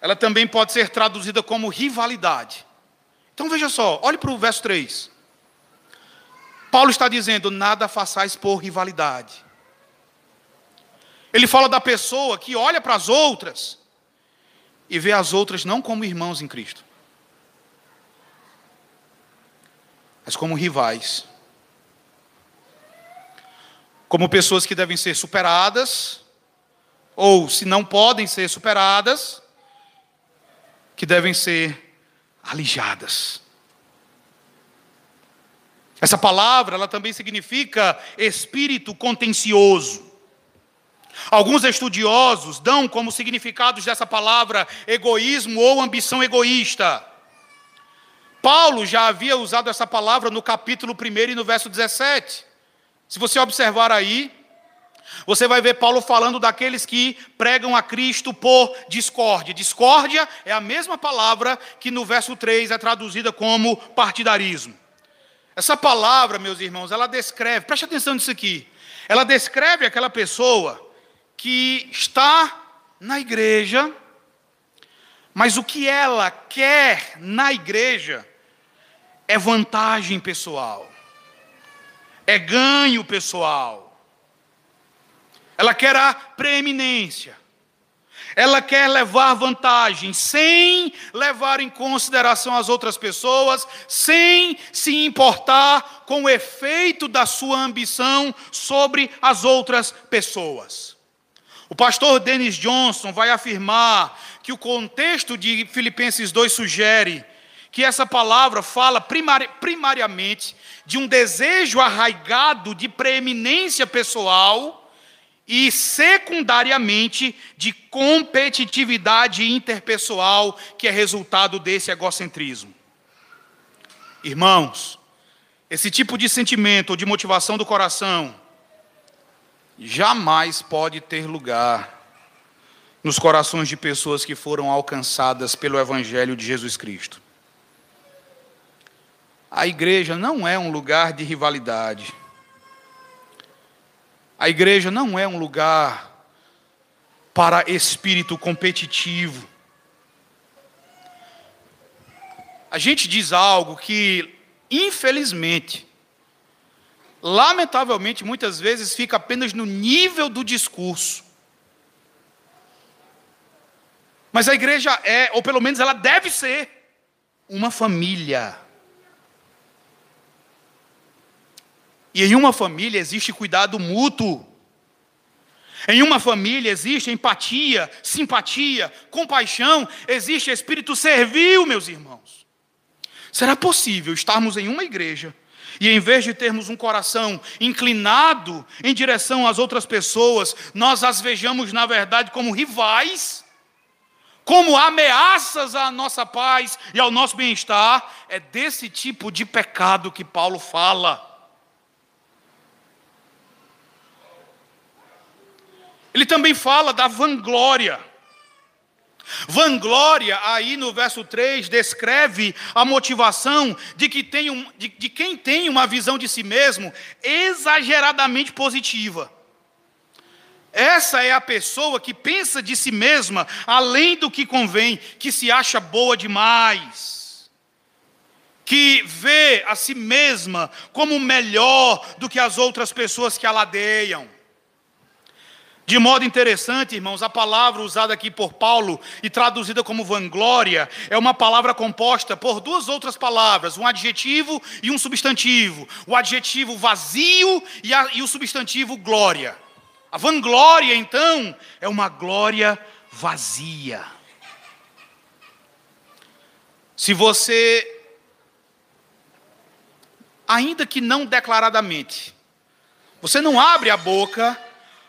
ela também pode ser traduzida como rivalidade. Então veja só, olhe para o verso 3. Paulo está dizendo: nada façais por rivalidade. Ele fala da pessoa que olha para as outras e vê as outras não como irmãos em Cristo, mas como rivais. Como pessoas que devem ser superadas ou se não podem ser superadas, que devem ser alijadas. Essa palavra, ela também significa espírito contencioso. Alguns estudiosos dão como significados dessa palavra egoísmo ou ambição egoísta. Paulo já havia usado essa palavra no capítulo 1 e no verso 17. Se você observar aí, você vai ver Paulo falando daqueles que pregam a Cristo por discórdia. Discórdia é a mesma palavra que no verso 3 é traduzida como partidarismo. Essa palavra, meus irmãos, ela descreve, preste atenção nisso aqui. Ela descreve aquela pessoa que está na igreja, mas o que ela quer na igreja é vantagem pessoal, é ganho pessoal ela quer a preeminência, ela quer levar vantagem, sem levar em consideração as outras pessoas, sem se importar com o efeito da sua ambição sobre as outras pessoas. O pastor Dennis Johnson vai afirmar que o contexto de Filipenses 2 sugere que essa palavra fala primari primariamente de um desejo arraigado de preeminência pessoal e secundariamente de competitividade interpessoal, que é resultado desse egocentrismo. Irmãos, esse tipo de sentimento ou de motivação do coração jamais pode ter lugar nos corações de pessoas que foram alcançadas pelo Evangelho de Jesus Cristo. A igreja não é um lugar de rivalidade. A igreja não é um lugar para espírito competitivo. A gente diz algo que, infelizmente, lamentavelmente, muitas vezes fica apenas no nível do discurso. Mas a igreja é, ou pelo menos ela deve ser, uma família. E em uma família existe cuidado mútuo. Em uma família existe empatia, simpatia, compaixão, existe espírito servil, meus irmãos. Será possível estarmos em uma igreja e em vez de termos um coração inclinado em direção às outras pessoas, nós as vejamos, na verdade, como rivais, como ameaças à nossa paz e ao nosso bem-estar? É desse tipo de pecado que Paulo fala. Ele também fala da vanglória. Vanglória, aí no verso 3, descreve a motivação de, que tem um, de, de quem tem uma visão de si mesmo exageradamente positiva. Essa é a pessoa que pensa de si mesma além do que convém, que se acha boa demais, que vê a si mesma como melhor do que as outras pessoas que a ladeiam. De modo interessante, irmãos, a palavra usada aqui por Paulo e traduzida como vanglória é uma palavra composta por duas outras palavras, um adjetivo e um substantivo. O adjetivo vazio e, a, e o substantivo glória. A vanglória, então, é uma glória vazia. Se você, ainda que não declaradamente, você não abre a boca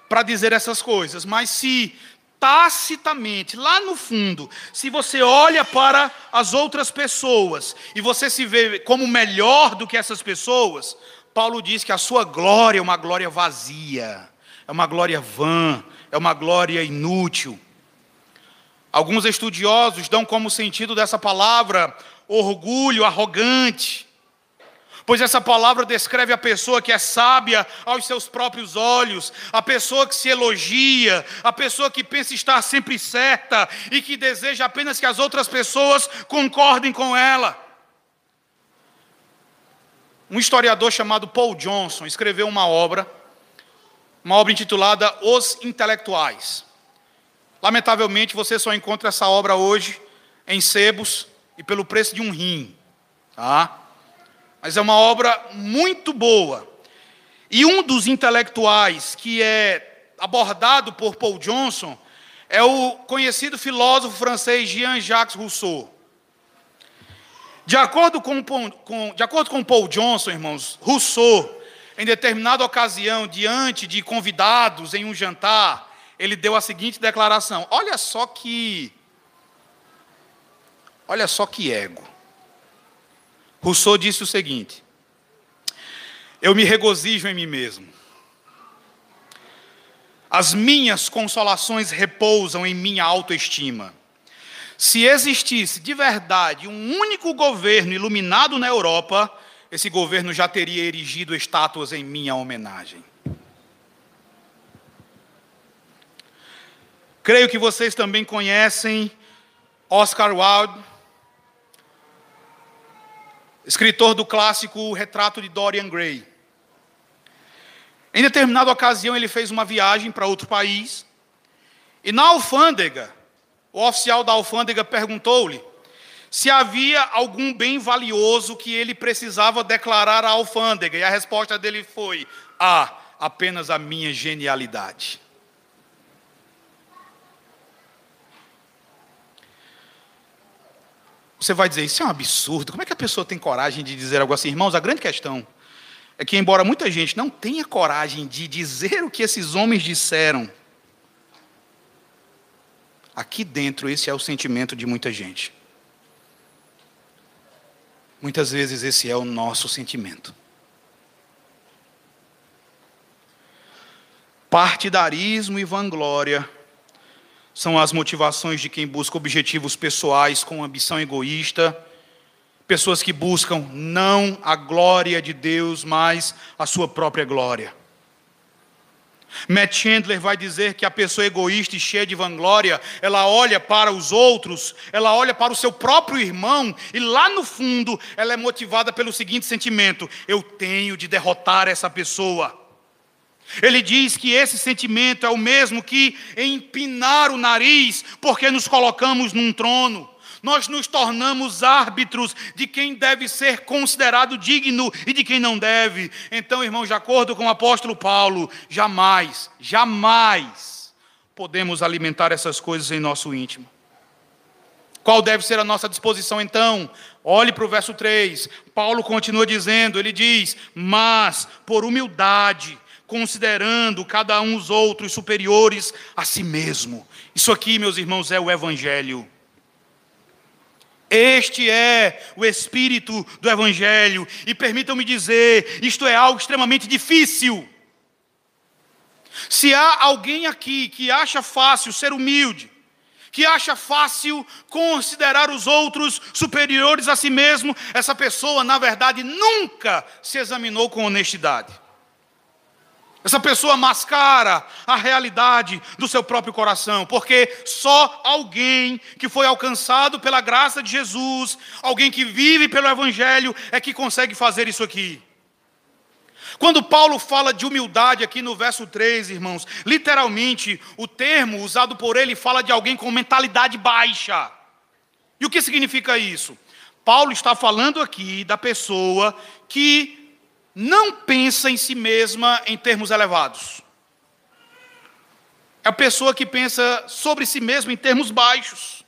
para dizer essas coisas, mas se tacitamente, lá no fundo, se você olha para as outras pessoas e você se vê como melhor do que essas pessoas, Paulo diz que a sua glória é uma glória vazia, é uma glória vã, é uma glória inútil. Alguns estudiosos dão como sentido dessa palavra orgulho arrogante, pois essa palavra descreve a pessoa que é sábia aos seus próprios olhos, a pessoa que se elogia, a pessoa que pensa estar sempre certa e que deseja apenas que as outras pessoas concordem com ela. Um historiador chamado Paul Johnson escreveu uma obra, uma obra intitulada Os Intelectuais. Lamentavelmente, você só encontra essa obra hoje em sebos e pelo preço de um rim. Tá? Mas é uma obra muito boa. E um dos intelectuais que é abordado por Paul Johnson é o conhecido filósofo francês Jean-Jacques Rousseau. De acordo com, com, de acordo com Paul Johnson, irmãos, Rousseau, em determinada ocasião, diante de convidados em um jantar, ele deu a seguinte declaração: Olha só que. Olha só que ego. Rousseau disse o seguinte: Eu me regozijo em mim mesmo. As minhas consolações repousam em minha autoestima. Se existisse de verdade um único governo iluminado na Europa, esse governo já teria erigido estátuas em minha homenagem. Creio que vocês também conhecem Oscar Wilde escritor do clássico Retrato de Dorian Gray. Em determinada ocasião, ele fez uma viagem para outro país, e na alfândega, o oficial da alfândega perguntou-lhe se havia algum bem valioso que ele precisava declarar à alfândega, e a resposta dele foi: Ah, apenas a minha genialidade. Você vai dizer, isso é um absurdo. Como é que a pessoa tem coragem de dizer algo assim? Irmãos, a grande questão é que, embora muita gente não tenha coragem de dizer o que esses homens disseram, aqui dentro esse é o sentimento de muita gente. Muitas vezes esse é o nosso sentimento. Partidarismo e vanglória são as motivações de quem busca objetivos pessoais com ambição egoísta, pessoas que buscam não a glória de Deus, mas a sua própria glória. Matt Chandler vai dizer que a pessoa egoísta e cheia de vanglória, ela olha para os outros, ela olha para o seu próprio irmão, e lá no fundo ela é motivada pelo seguinte sentimento: eu tenho de derrotar essa pessoa. Ele diz que esse sentimento é o mesmo que empinar o nariz, porque nos colocamos num trono. nós nos tornamos árbitros de quem deve ser considerado digno e de quem não deve. Então, irmãos, de acordo com o apóstolo Paulo, jamais, jamais podemos alimentar essas coisas em nosso íntimo. Qual deve ser a nossa disposição então? Olhe para o verso 3. Paulo continua dizendo: ele diz, mas por humildade, considerando cada um os outros superiores a si mesmo. Isso aqui, meus irmãos, é o Evangelho. Este é o espírito do Evangelho. E permitam-me dizer: isto é algo extremamente difícil. Se há alguém aqui que acha fácil ser humilde, que acha fácil considerar os outros superiores a si mesmo, essa pessoa, na verdade, nunca se examinou com honestidade. Essa pessoa mascara a realidade do seu próprio coração, porque só alguém que foi alcançado pela graça de Jesus, alguém que vive pelo Evangelho, é que consegue fazer isso aqui. Quando Paulo fala de humildade aqui no verso 3, irmãos, literalmente o termo usado por ele fala de alguém com mentalidade baixa. E o que significa isso? Paulo está falando aqui da pessoa que não pensa em si mesma em termos elevados. É a pessoa que pensa sobre si mesma em termos baixos.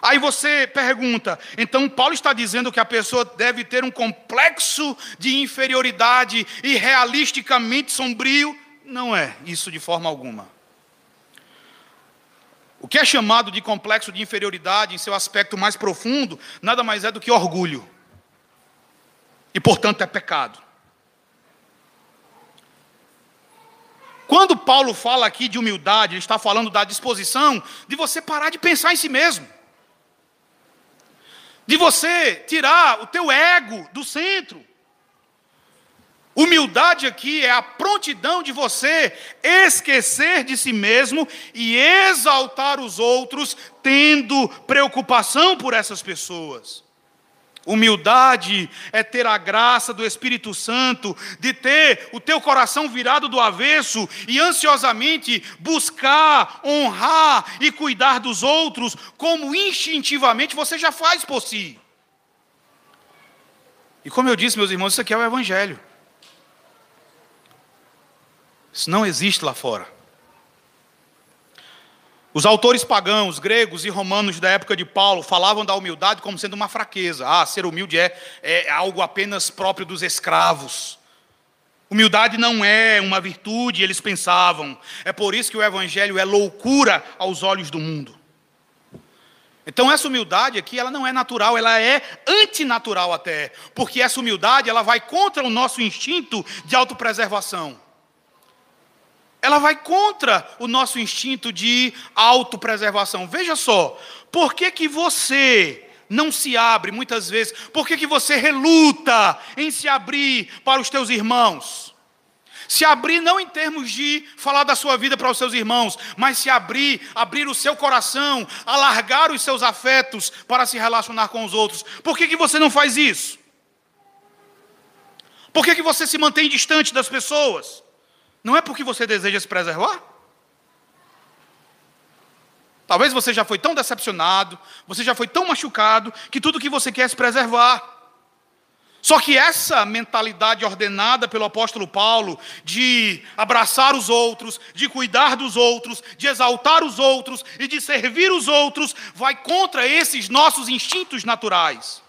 Aí você pergunta, então Paulo está dizendo que a pessoa deve ter um complexo de inferioridade e realisticamente sombrio? Não é isso de forma alguma. O que é chamado de complexo de inferioridade, em seu aspecto mais profundo, nada mais é do que orgulho. E, portanto, é pecado. Quando Paulo fala aqui de humildade, ele está falando da disposição de você parar de pensar em si mesmo de você tirar o teu ego do centro. Humildade aqui é a prontidão de você esquecer de si mesmo e exaltar os outros, tendo preocupação por essas pessoas. Humildade é ter a graça do Espírito Santo, de ter o teu coração virado do avesso e ansiosamente buscar, honrar e cuidar dos outros, como instintivamente você já faz por si. E como eu disse, meus irmãos, isso aqui é o Evangelho. Isso não existe lá fora. Os autores pagãos, gregos e romanos da época de Paulo falavam da humildade como sendo uma fraqueza. Ah, ser humilde é, é algo apenas próprio dos escravos. Humildade não é uma virtude, eles pensavam. É por isso que o evangelho é loucura aos olhos do mundo. Então essa humildade aqui, ela não é natural, ela é antinatural até, porque essa humildade, ela vai contra o nosso instinto de autopreservação ela vai contra o nosso instinto de autopreservação. Veja só, por que, que você não se abre muitas vezes? Por que, que você reluta em se abrir para os teus irmãos? Se abrir não em termos de falar da sua vida para os seus irmãos, mas se abrir, abrir o seu coração, alargar os seus afetos para se relacionar com os outros. Por que, que você não faz isso? Por que, que você se mantém distante das pessoas? Não é porque você deseja se preservar? Talvez você já foi tão decepcionado, você já foi tão machucado, que tudo que você quer é se preservar. Só que essa mentalidade ordenada pelo apóstolo Paulo de abraçar os outros, de cuidar dos outros, de exaltar os outros e de servir os outros, vai contra esses nossos instintos naturais.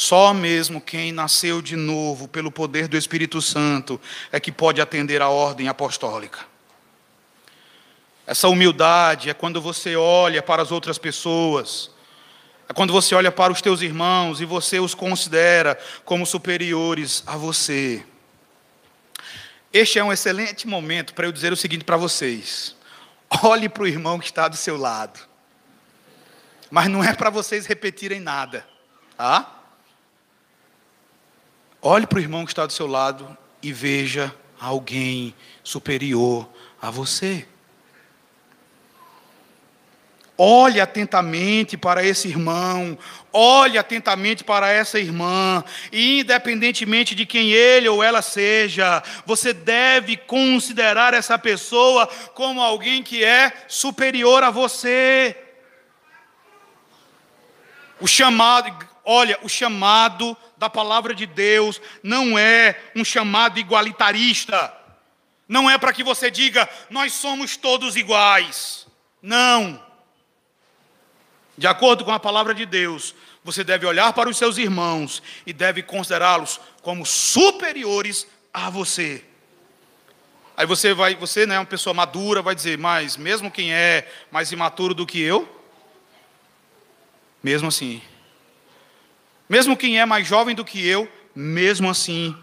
Só mesmo quem nasceu de novo pelo poder do Espírito Santo é que pode atender a ordem apostólica. Essa humildade é quando você olha para as outras pessoas, é quando você olha para os teus irmãos e você os considera como superiores a você. Este é um excelente momento para eu dizer o seguinte para vocês: olhe para o irmão que está do seu lado, mas não é para vocês repetirem nada, tá? Olhe para o irmão que está do seu lado e veja alguém superior a você. Olhe atentamente para esse irmão, olhe atentamente para essa irmã, e independentemente de quem ele ou ela seja, você deve considerar essa pessoa como alguém que é superior a você. O chamado, olha, o chamado da palavra de Deus não é um chamado igualitarista. Não é para que você diga, nós somos todos iguais. Não. De acordo com a palavra de Deus, você deve olhar para os seus irmãos e deve considerá-los como superiores a você. Aí você vai, você né, é uma pessoa madura, vai dizer, mas mesmo quem é mais imaturo do que eu, mesmo assim. Mesmo quem é mais jovem do que eu, mesmo assim.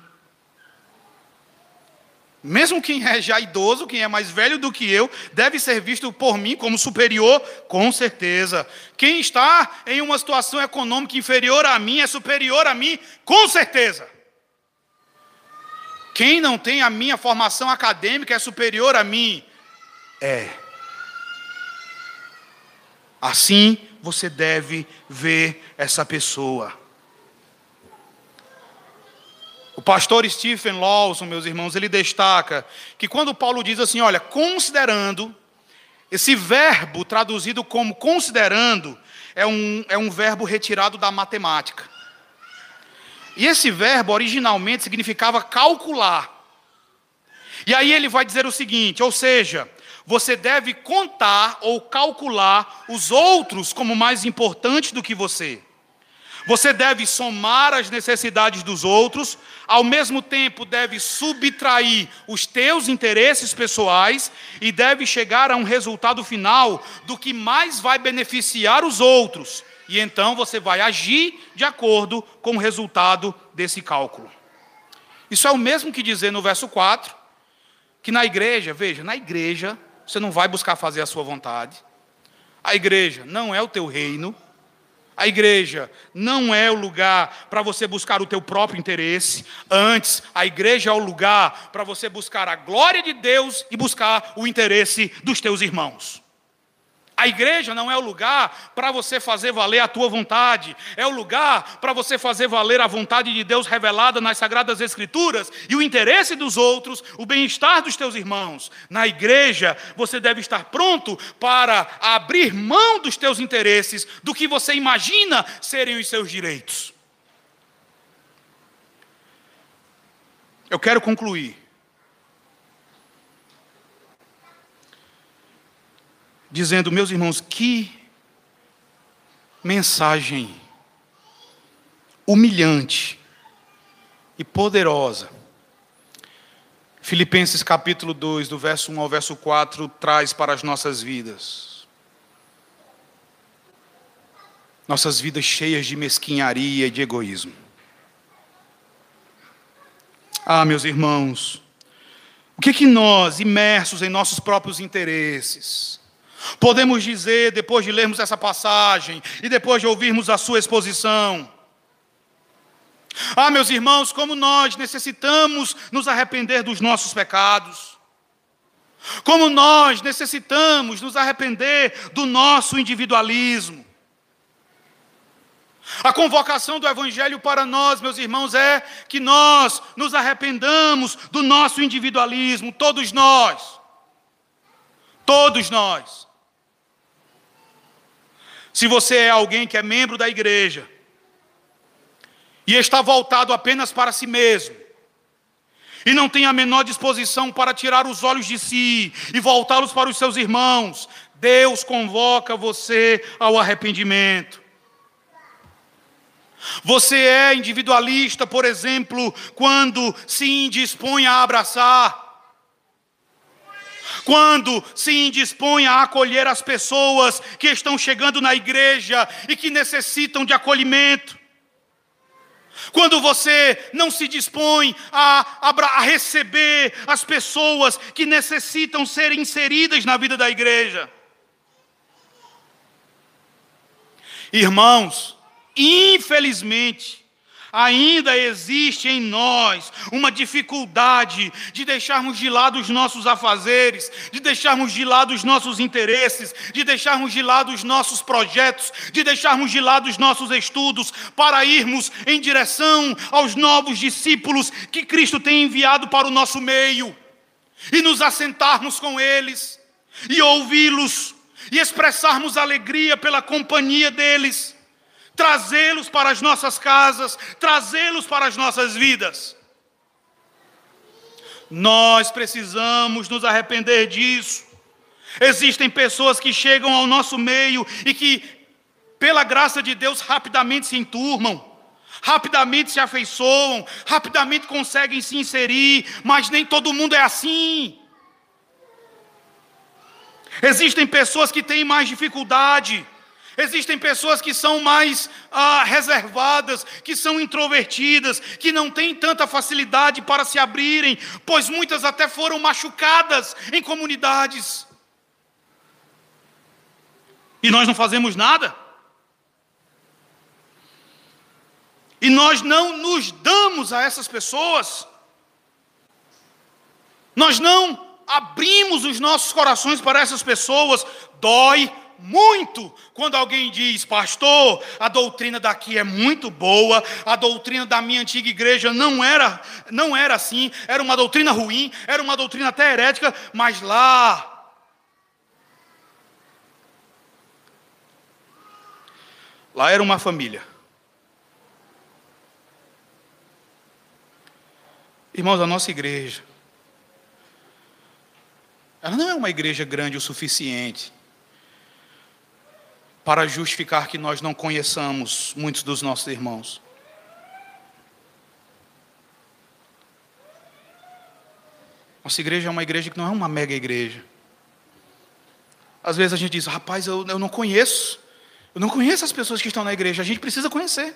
Mesmo quem é já idoso, quem é mais velho do que eu, deve ser visto por mim como superior, com certeza. Quem está em uma situação econômica inferior a mim é superior a mim, com certeza. Quem não tem a minha formação acadêmica é superior a mim, é. Assim você deve ver essa pessoa. O pastor Stephen Lawson, meus irmãos, ele destaca que quando Paulo diz assim, olha, considerando, esse verbo traduzido como considerando é um, é um verbo retirado da matemática. E esse verbo originalmente significava calcular. E aí ele vai dizer o seguinte: ou seja, você deve contar ou calcular os outros como mais importantes do que você. Você deve somar as necessidades dos outros, ao mesmo tempo deve subtrair os teus interesses pessoais e deve chegar a um resultado final do que mais vai beneficiar os outros. E então você vai agir de acordo com o resultado desse cálculo. Isso é o mesmo que dizer no verso 4 que na igreja, veja, na igreja você não vai buscar fazer a sua vontade. A igreja não é o teu reino. A igreja não é o lugar para você buscar o teu próprio interesse. Antes, a igreja é o lugar para você buscar a glória de Deus e buscar o interesse dos teus irmãos. A igreja não é o lugar para você fazer valer a tua vontade, é o lugar para você fazer valer a vontade de Deus revelada nas sagradas escrituras e o interesse dos outros, o bem-estar dos teus irmãos. Na igreja, você deve estar pronto para abrir mão dos teus interesses, do que você imagina serem os seus direitos. Eu quero concluir dizendo: Meus irmãos, que mensagem humilhante e poderosa. Filipenses capítulo 2, do verso 1 ao verso 4, traz para as nossas vidas. Nossas vidas cheias de mesquinharia e de egoísmo. Ah, meus irmãos, o que que nós, imersos em nossos próprios interesses, Podemos dizer, depois de lermos essa passagem e depois de ouvirmos a sua exposição, ah, meus irmãos, como nós necessitamos nos arrepender dos nossos pecados, como nós necessitamos nos arrepender do nosso individualismo. A convocação do Evangelho para nós, meus irmãos, é que nós nos arrependamos do nosso individualismo, todos nós. Todos nós. Se você é alguém que é membro da igreja e está voltado apenas para si mesmo, e não tem a menor disposição para tirar os olhos de si e voltá-los para os seus irmãos, Deus convoca você ao arrependimento. Você é individualista, por exemplo, quando se indispõe a abraçar quando se indispõe a acolher as pessoas que estão chegando na igreja e que necessitam de acolhimento. Quando você não se dispõe a, a, a, receber as pessoas que necessitam ser inseridas na vida da igreja. Irmãos, infelizmente, ainda existe em nós uma dificuldade de deixarmos de lado os nossos afazeres, de deixarmos de lado os nossos interesses, de deixarmos de lado os nossos projetos, de deixarmos de lado os nossos estudos, para irmos em direção aos novos discípulos que Cristo tem enviado para o nosso meio, e nos assentarmos com eles, e ouvi-los, e expressarmos alegria pela companhia deles trazê-los para as nossas casas, trazê-los para as nossas vidas. Nós precisamos nos arrepender disso. Existem pessoas que chegam ao nosso meio e que, pela graça de Deus, rapidamente se enturmam, rapidamente se afeiçoam, rapidamente conseguem se inserir, mas nem todo mundo é assim. Existem pessoas que têm mais dificuldade Existem pessoas que são mais ah, reservadas, que são introvertidas, que não têm tanta facilidade para se abrirem, pois muitas até foram machucadas em comunidades. E nós não fazemos nada. E nós não nos damos a essas pessoas. Nós não abrimos os nossos corações para essas pessoas. Dói, muito quando alguém diz, pastor, a doutrina daqui é muito boa, a doutrina da minha antiga igreja não era, não era assim, era uma doutrina ruim, era uma doutrina até herética, mas lá Lá era uma família. Irmãos, a nossa igreja, ela não é uma igreja grande o suficiente para justificar que nós não conheçamos muitos dos nossos irmãos. Nossa igreja é uma igreja que não é uma mega igreja. Às vezes a gente diz, rapaz, eu, eu não conheço, eu não conheço as pessoas que estão na igreja, a gente precisa conhecer.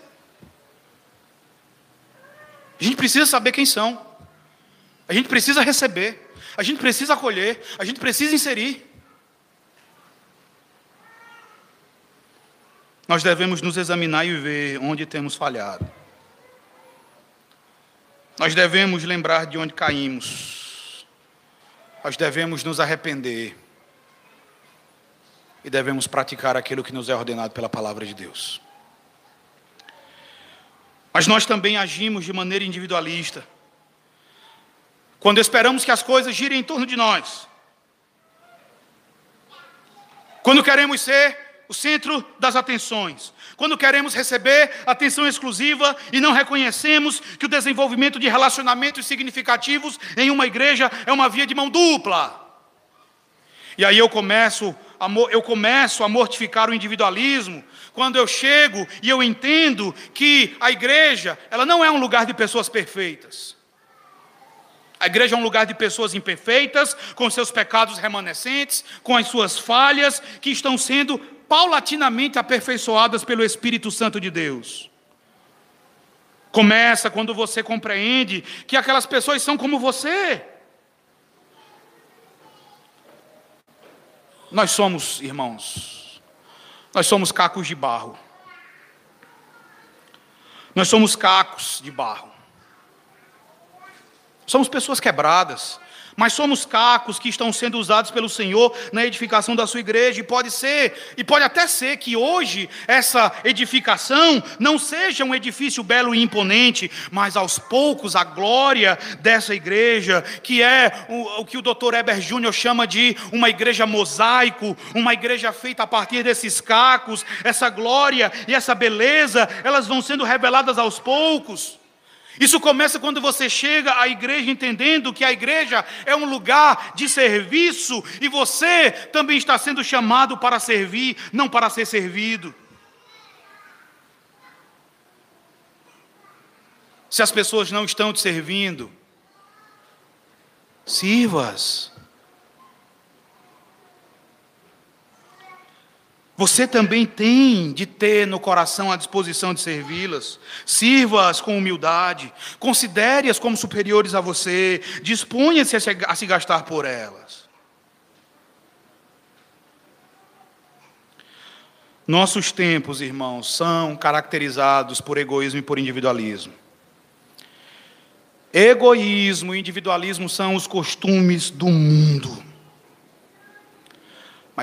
A gente precisa saber quem são. A gente precisa receber. A gente precisa acolher. A gente precisa inserir. Nós devemos nos examinar e ver onde temos falhado. Nós devemos lembrar de onde caímos. Nós devemos nos arrepender. E devemos praticar aquilo que nos é ordenado pela palavra de Deus. Mas nós também agimos de maneira individualista. Quando esperamos que as coisas girem em torno de nós. Quando queremos ser o centro das atenções. Quando queremos receber atenção exclusiva e não reconhecemos que o desenvolvimento de relacionamentos significativos em uma igreja é uma via de mão dupla. E aí eu começo, eu começo a mortificar o individualismo, quando eu chego e eu entendo que a igreja, ela não é um lugar de pessoas perfeitas. A igreja é um lugar de pessoas imperfeitas, com seus pecados remanescentes, com as suas falhas, que estão sendo paulatinamente aperfeiçoadas pelo Espírito Santo de Deus. Começa quando você compreende que aquelas pessoas são como você. Nós somos, irmãos, nós somos cacos de barro. Nós somos cacos de barro. Somos pessoas quebradas mas somos cacos que estão sendo usados pelo Senhor na edificação da sua igreja, e pode ser, e pode até ser que hoje essa edificação não seja um edifício belo e imponente, mas aos poucos a glória dessa igreja, que é o, o que o Dr. Eber Júnior chama de uma igreja mosaico, uma igreja feita a partir desses cacos, essa glória e essa beleza, elas vão sendo reveladas aos poucos. Isso começa quando você chega à igreja entendendo que a igreja é um lugar de serviço e você também está sendo chamado para servir, não para ser servido. Se as pessoas não estão te servindo, sirvas. Você também tem de ter no coração a disposição de servi-las. Sirva-as com humildade. Considere-as como superiores a você. Disponha-se a se gastar por elas. Nossos tempos, irmãos, são caracterizados por egoísmo e por individualismo. Egoísmo e individualismo são os costumes do mundo.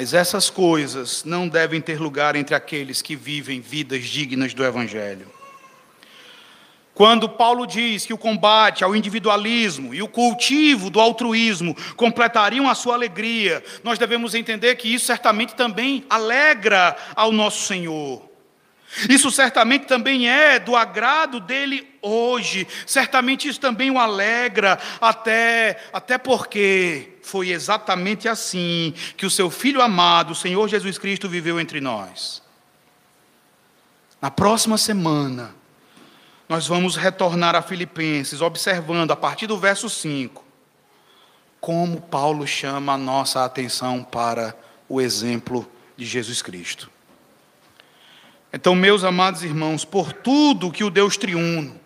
Mas essas coisas não devem ter lugar entre aqueles que vivem vidas dignas do Evangelho. Quando Paulo diz que o combate ao individualismo e o cultivo do altruísmo completariam a sua alegria, nós devemos entender que isso certamente também alegra ao nosso Senhor. Isso certamente também é do agrado dele hoje, certamente isso também o alegra, até, até porque foi exatamente assim que o seu Filho amado, o Senhor Jesus Cristo, viveu entre nós. Na próxima semana, nós vamos retornar a Filipenses, observando a partir do verso 5, como Paulo chama a nossa atenção para o exemplo de Jesus Cristo. Então, meus amados irmãos, por tudo que o Deus triuno,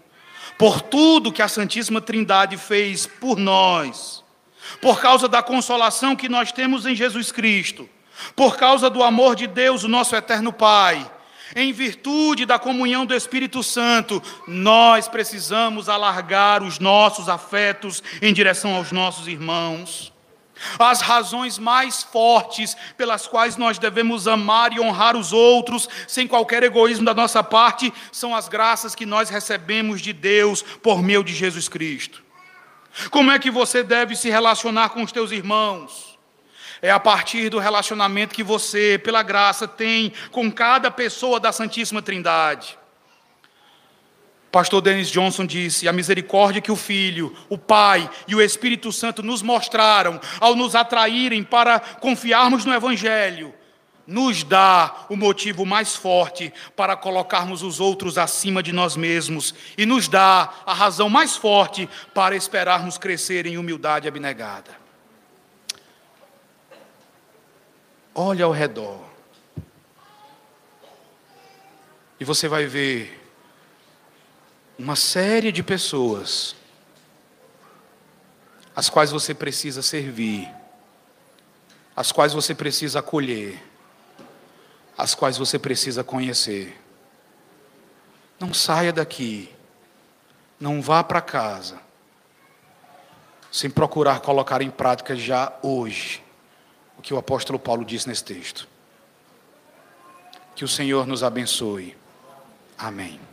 por tudo que a Santíssima Trindade fez por nós, por causa da consolação que nós temos em Jesus Cristo, por causa do amor de Deus, o nosso eterno Pai, em virtude da comunhão do Espírito Santo, nós precisamos alargar os nossos afetos em direção aos nossos irmãos. As razões mais fortes pelas quais nós devemos amar e honrar os outros, sem qualquer egoísmo da nossa parte, são as graças que nós recebemos de Deus por meio de Jesus Cristo. Como é que você deve se relacionar com os teus irmãos? É a partir do relacionamento que você, pela graça, tem com cada pessoa da Santíssima Trindade. Pastor Dennis Johnson disse: a misericórdia que o Filho, o Pai e o Espírito Santo nos mostraram ao nos atraírem para confiarmos no Evangelho, nos dá o motivo mais forte para colocarmos os outros acima de nós mesmos e nos dá a razão mais forte para esperarmos crescer em humildade abnegada. Olha ao redor. E você vai ver uma série de pessoas as quais você precisa servir, as quais você precisa acolher, as quais você precisa conhecer. Não saia daqui, não vá para casa, sem procurar colocar em prática já hoje o que o apóstolo Paulo disse nesse texto. Que o Senhor nos abençoe. Amém.